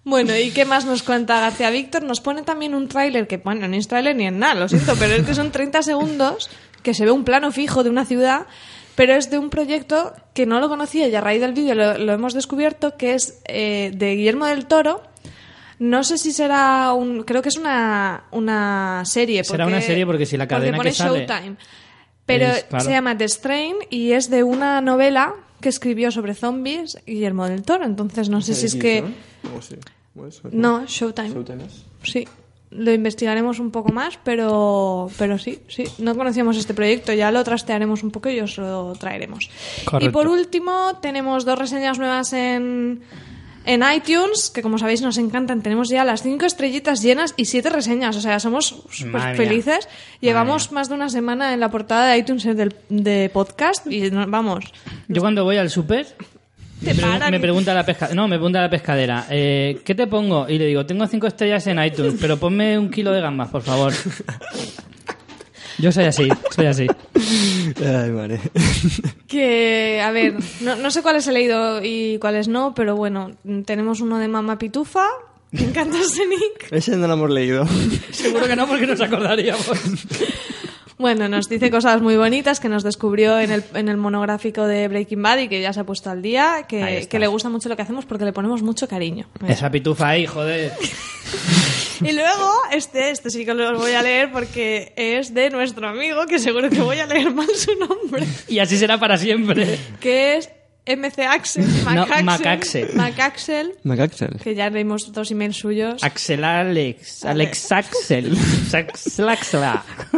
bueno, ¿y qué más nos cuenta García Víctor? Nos pone también un tráiler que, bueno, no es tráiler ni en nada, lo siento, pero es que son 30 segundos que se ve un plano fijo de una ciudad, pero es de un proyecto que no lo conocía y a raíz del vídeo lo, lo hemos descubierto, que es eh, de Guillermo del Toro. No sé si será un... Creo que es una, una serie. Será una serie porque si la cadena pone que sale Showtime. Pero es, claro. se llama The Strain y es de una novela que escribió sobre zombies Guillermo del Toro. Entonces no sé si es que... No, Showtime. Showtime es. Sí, lo investigaremos un poco más, pero, pero sí, sí. No conocíamos este proyecto, ya lo trastearemos un poco y os lo traeremos. Correcto. Y por último, tenemos dos reseñas nuevas en, en iTunes, que como sabéis nos encantan. Tenemos ya las cinco estrellitas llenas y siete reseñas, o sea, somos felices. Llevamos más de una semana en la portada de iTunes del, de podcast y vamos. Yo cuando voy al súper Te paran me pregunta la pesca no me pregunta la pescadera eh, ¿qué te pongo? y le digo tengo cinco estrellas en iTunes pero ponme un kilo de gambas por favor yo soy así soy así Ay, madre. Que, a ver, no, no sé cuáles he leído y cuáles no, pero bueno, tenemos uno de Mama Pitufa. Me encanta ese nick. Ese no lo hemos leído. seguro que no porque nos acordaríamos Bueno, nos dice cosas muy bonitas que nos descubrió en el, en el monográfico de Breaking Bad y que ya se ha puesto al día, que, que le gusta mucho lo que hacemos porque le ponemos mucho cariño. esa pitufa ahí joder. Y luego, este, este sí que lo voy a leer porque es de nuestro amigo, que seguro que voy a leer mal su nombre, y así será para siempre. Que es MC Axel. No, Macaxel. Macaxel. Que ya leímos dos emails suyos. Axel Alex Alex Axel.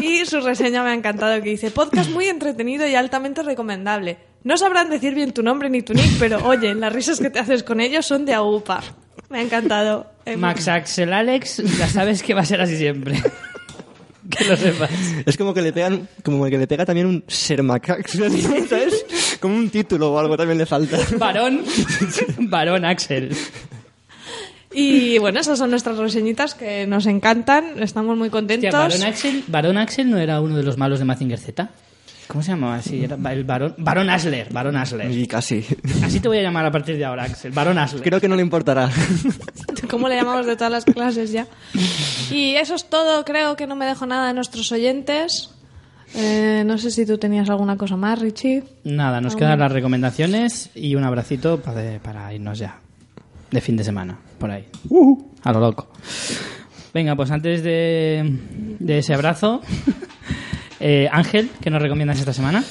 Y su reseña me ha encantado, que dice, podcast muy entretenido y altamente recomendable. No sabrán decir bien tu nombre ni tu nick, pero oye, las risas que te haces con ellos son de aupa. Me ha encantado. Eh, Max Axel Alex ya sabes que va a ser así siempre que lo sepas Es como que le pegan, como que le pega también un ser Macaxel, ¿sabes? Como un título o algo también le falta. varón varón Axel Y bueno, esas son nuestras reseñitas que nos encantan, estamos muy Hostia, contentos. varón Axel varón Axel no era uno de los malos de Mazinger Z ¿Cómo se llamaba así? Era el varón, varón Asler, varón Asler. Y casi. Así te voy a llamar a partir de ahora, Axel. Varón Asler. Creo que no le importará. ¿Cómo le llamamos de todas las clases ya? Y eso es todo, creo que no me dejo nada de nuestros oyentes. Eh, no sé si tú tenías alguna cosa más, Richie. Nada, nos quedan las recomendaciones y un abracito para, para irnos ya. De fin de semana, por ahí. A lo loco. Venga, pues antes de, de ese abrazo, eh, Ángel, ¿qué nos recomiendas esta semana?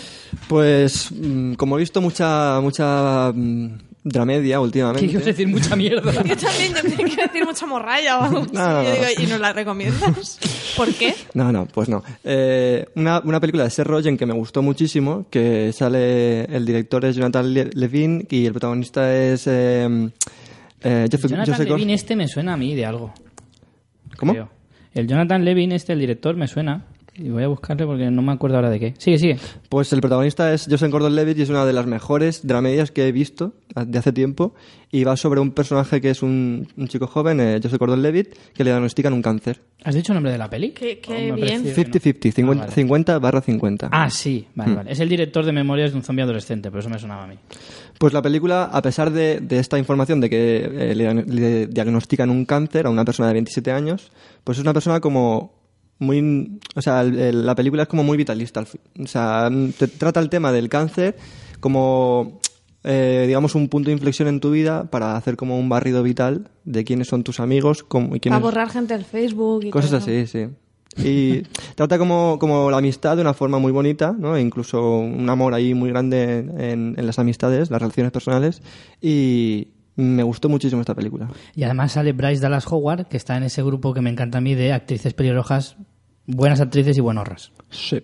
Pues, mm, como he visto mucha, mucha mm, dramedia últimamente. Que ibas a decir mucha mierda. Yo también yo tenía que decir mucha morralla o algo. No, no, digo, ¿y nos la recomiendas? ¿Por qué? No, no, pues no. Eh, una, una película de Seth Rogen que me gustó muchísimo, que sale, el director es Jonathan Le- Levine y el protagonista es eh, eh, Jonathan Joseph Levin Gor- este me suena a mí de algo. ¿Cómo? creo. El Jonathan Levin este, el director, me suena. Y voy a buscarle porque no me acuerdo ahora de qué. Sigue, sigue. Pues el protagonista es Joseph Gordon-Levitt y es una de las mejores dramedias que he visto de hace tiempo y va sobre un personaje que es un, un chico joven, eh, Joseph Gordon-Levitt, que le diagnostican un cáncer. ¿Has dicho el nombre de la peli? Qué- qué Oh, bien. parecido que no. 50-50, 50, vale. 50 barra 50. Ah, sí, vale, Mm. vale. Es el director de Memorias de un zombie adolescente, por eso me sonaba a mí. Pues la película, a pesar de, de esta información de que eh, le, le diagnostican un cáncer a una persona de 27 años, pues es una persona como muy... O sea, la película es como muy vitalista. al fin. O sea, te trata el tema del cáncer como, eh, digamos, un punto de inflexión en tu vida para hacer como un barrido vital de quiénes son tus amigos cómo- y Para quiénes... borrar gente del Facebook y Cosas todo. así, sí. Y trata como, como la amistad de una forma muy bonita, ¿no? E incluso un amor ahí muy grande en, en las amistades, las relaciones personales. Y me gustó muchísimo esta película. Y además sale Bryce Dallas Howard, que está en ese grupo que me encanta a mí de actrices pelirrojas, buenas actrices y buenorras. Sí.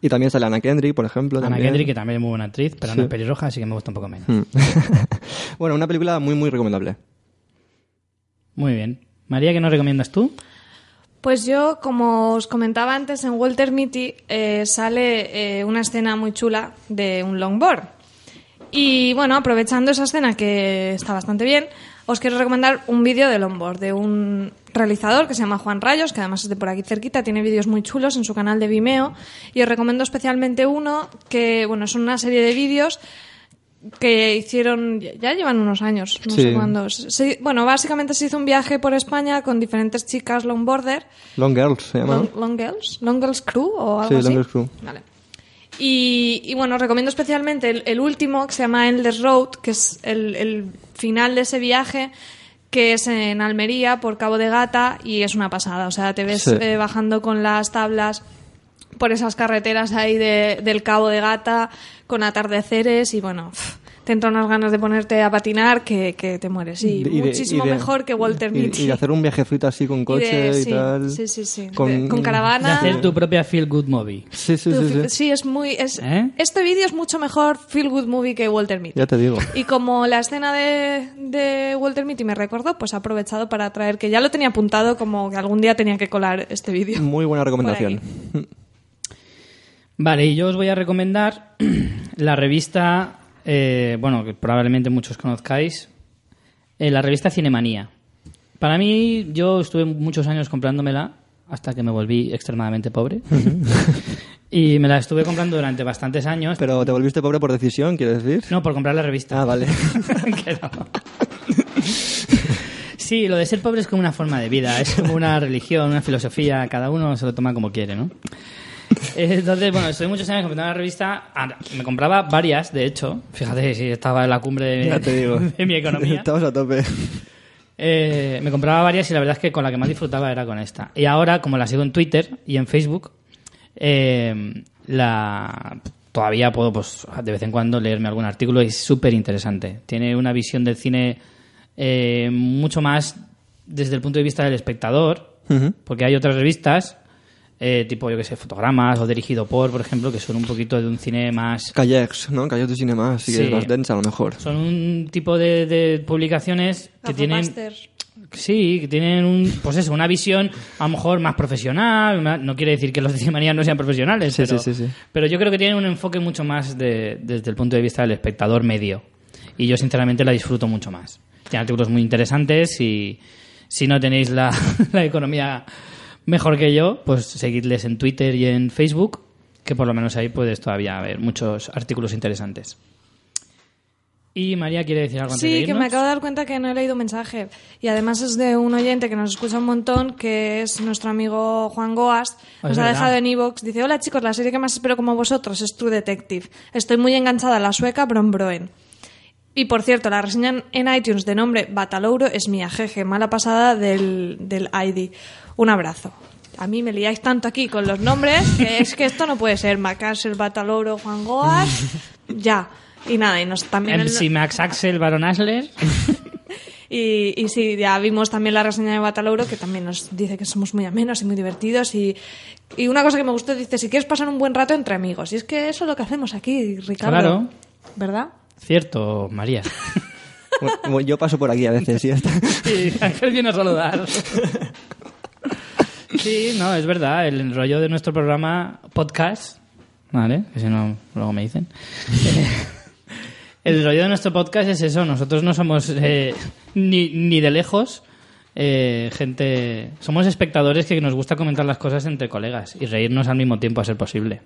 Y también sale Anna Kendrick, por ejemplo. Ana también. Kendrick, que también es muy buena actriz, pero Sí. no es pelirroja, así que me gusta un poco menos. Mm. bueno, una película muy, muy recomendable. Muy bien. María, ¿qué nos recomiendas tú? Pues yo, como os comentaba antes, en Walter Mitty eh, sale eh, una escena muy chula de un longboard. Y bueno, aprovechando esa escena que está bastante bien, os quiero recomendar un vídeo de longboard de un realizador que se llama Juan Rayos, que además es de por aquí cerquita, tiene vídeos muy chulos en su canal de Vimeo. Y os recomiendo especialmente uno que, bueno, es una serie de vídeos que hicieron, ya llevan unos años, no Sí. sé cuándo. Se- bueno, básicamente se hizo un viaje por España con diferentes chicas longboarder Long Girls se llama. Long Girls, Long Girls Crew o algo Sí, así. Long Girls Crew. Vale. Y, y bueno, recomiendo especialmente el, el último que se llama Endless Road, que es el, el final de ese viaje que es en Almería por Cabo de Gata y es una pasada. O sea, te ves Sí. eh, bajando con las tablas por esas carreteras ahí de- del Cabo de Gata con atardeceres y bueno, te entran unas ganas de ponerte a patinar que, que te mueres. Y, de- de- muchísimo y de- mejor que Walter y- Mitty. Y, de hacer un viajecito así con Y coche de- y, sí, tal. Sí, sí, sí. Con- De- Con, De caravana. hacer tu propia feel good movie. Sí, sí, Tu sí, fi- sí. es muy. Es, ¿Eh? Este vídeo es mucho mejor Feel Good Movie que Walter Mitty. Ya te digo. Y como la escena de, de Walter Mitty me recordó, pues he aprovechado para traer, que ya lo tenía apuntado, como que algún día tenía que colar este vídeo. Muy buena recomendación. Vale, y yo os voy a recomendar la revista, eh, bueno, que probablemente muchos conozcáis, eh, la revista Cinemanía. Para mí, yo estuve muchos años comprándomela hasta que me volví extremadamente pobre. y me la estuve comprando durante bastantes años. Pero te volviste pobre por decisión, ¿quieres decir? No, por comprar la revista. Ah, vale. Sí, lo de ser pobre es como una forma de vida, es como una religión, una filosofía, cada uno se lo toma como quiere, ¿no? Entonces, bueno, estuve muchos años comprando la revista, ah, me compraba varias, de hecho, fíjate si estaba en la cumbre de, Ya te digo. de mi economía. Estamos a tope. Eh, me compraba varias y la verdad es que con la que más disfrutaba era con esta. Y ahora, como la sigo en Twitter y en Facebook, eh, la todavía puedo, pues, de vez en cuando leerme algún artículo y es súper interesante. Tiene una visión del cine eh, mucho más desde el punto de vista del espectador, porque hay otras revistas, eh, tipo, yo que sé, fotogramas o dirigido por, por ejemplo, que son un poquito de un cine más Callex, ¿no? Callex de cinema, así que Sí. es más densa a lo mejor. son un tipo de, de publicaciones que tienen sí que tienen un pues eso una visión a lo mejor más profesional no quiere decir que los de Cinemanía no sean profesionales Sí, pero, sí, sí, sí. pero yo creo que tienen un enfoque mucho más de- desde el punto de vista del espectador medio y yo sinceramente la disfruto mucho más tiene artículos muy interesantes y si no tenéis la, la economía mejor que yo pues seguidles en Twitter y en Facebook que por lo menos ahí puedes todavía ver muchos artículos interesantes y María quiere decir algo antes de Sí, que me acabo de dar cuenta que no he leído un mensaje. Y además es de un oyente que nos escucha un montón, que es nuestro amigo Juan Goas. Ah, Nos ha verdad. dejado en Evox. Dice, hola chicos, la serie que más espero como vosotros es True Detective. Estoy muy enganchada a la sueca Brombroen. Y por cierto, la reseña en iTunes de nombre Batalouro es mía, jeje, mala pasada del, del ID. Un abrazo. A mí me liáis tanto aquí con los nombres que es que esto no puede ser. Macasel, Bataloro, Juan Goas, ya. Y nada, y nos también... el- MC Max Axel, Baron Asler. Y, y sí, ya vimos también la reseña de Batalouro, que también nos dice que somos muy amenos y muy divertidos. Y, y una cosa que me gustó, dice, si quieres pasar un buen rato entre amigos. Y es que eso es lo que hacemos aquí, Ricardo. Claro. ¿Verdad? Cierto, María. Yo paso por aquí a veces y ya está. Sí, Ángel viene a saludar. Sí, no, es verdad. El rollo de nuestro programa podcast, ¿vale? Que si no, luego me dicen. Eh, El rollo de nuestro podcast es eso. Nosotros no somos eh, ni, ni de lejos eh, gente... Somos espectadores que nos gusta comentar las cosas entre colegas y reírnos al mismo tiempo a ser posible.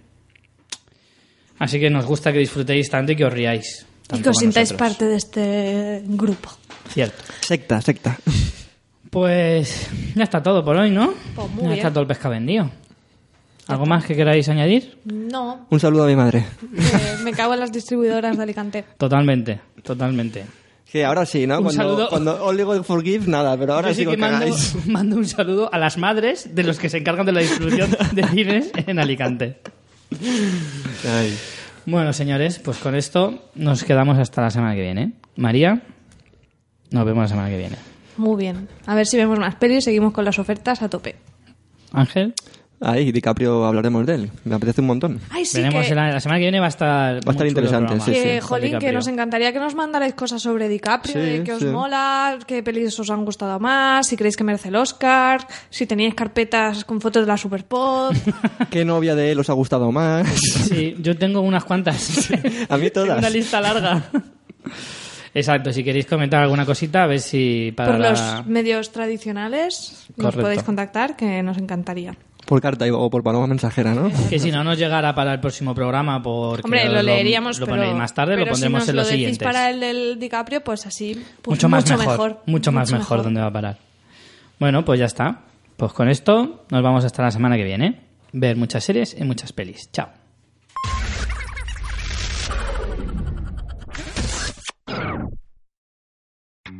Así que nos gusta que disfrutéis tanto y que os riáis. Y que os sintáis parte de este grupo. Cierto. Secta, secta. Pues ya está todo por hoy, ¿no? Pues muy ya bien. está todo el pescado vendido. ¿Algo más que queráis añadir? No, Un saludo a mi madre. que me cago en las distribuidoras de Alicante. Totalmente, totalmente. Que ahora sí, ¿no? Un cuando, saludo. cuando os digo forgive, nada, pero ahora Yo sí, sí que que mando, un saludo a las madres de los que se encargan de la distribución de cines en Alicante. Ay. Bueno, señores, pues con esto nos quedamos hasta la semana que viene. María, nos vemos la semana que viene. Muy bien. A ver si vemos más pelis y seguimos con las ofertas a tope. Ángel, Ahí, DiCaprio hablaremos de él. Me apetece un montón. Ay, sí, veremos que, la, la semana que viene va a estar Va a estar interesante, sí, que, con jolín, que nos encantaría que nos mandarais cosas sobre DiCaprio, Sí, de qué os mola, qué pelis os han gustado más, si creéis que merece el Oscar, si teníais carpetas con fotos de la Superpod. ¿Qué novia de él os ha gustado más? Sí, yo tengo unas cuantas. A mí Tengo todas. una lista larga. Exacto, si queréis comentar alguna cosita, a ver si para Por la- los medios tradicionales nos Correcto. podéis contactar, que nos encantaría. Por carta y- o por paloma mensajera, ¿no? Que si no nos llegara para el próximo programa, porque Hombre, lo os leeríamos, lo pero, ponéis más tarde, lo pondremos si nos en los lo siguientes. para el del DiCaprio, pues así, pues mucho más mejor, mucho más mejor, dónde va a parar. Bueno, pues ya está. Pues con esto nos vamos hasta la semana que viene. Ver muchas series y muchas pelis. Chao.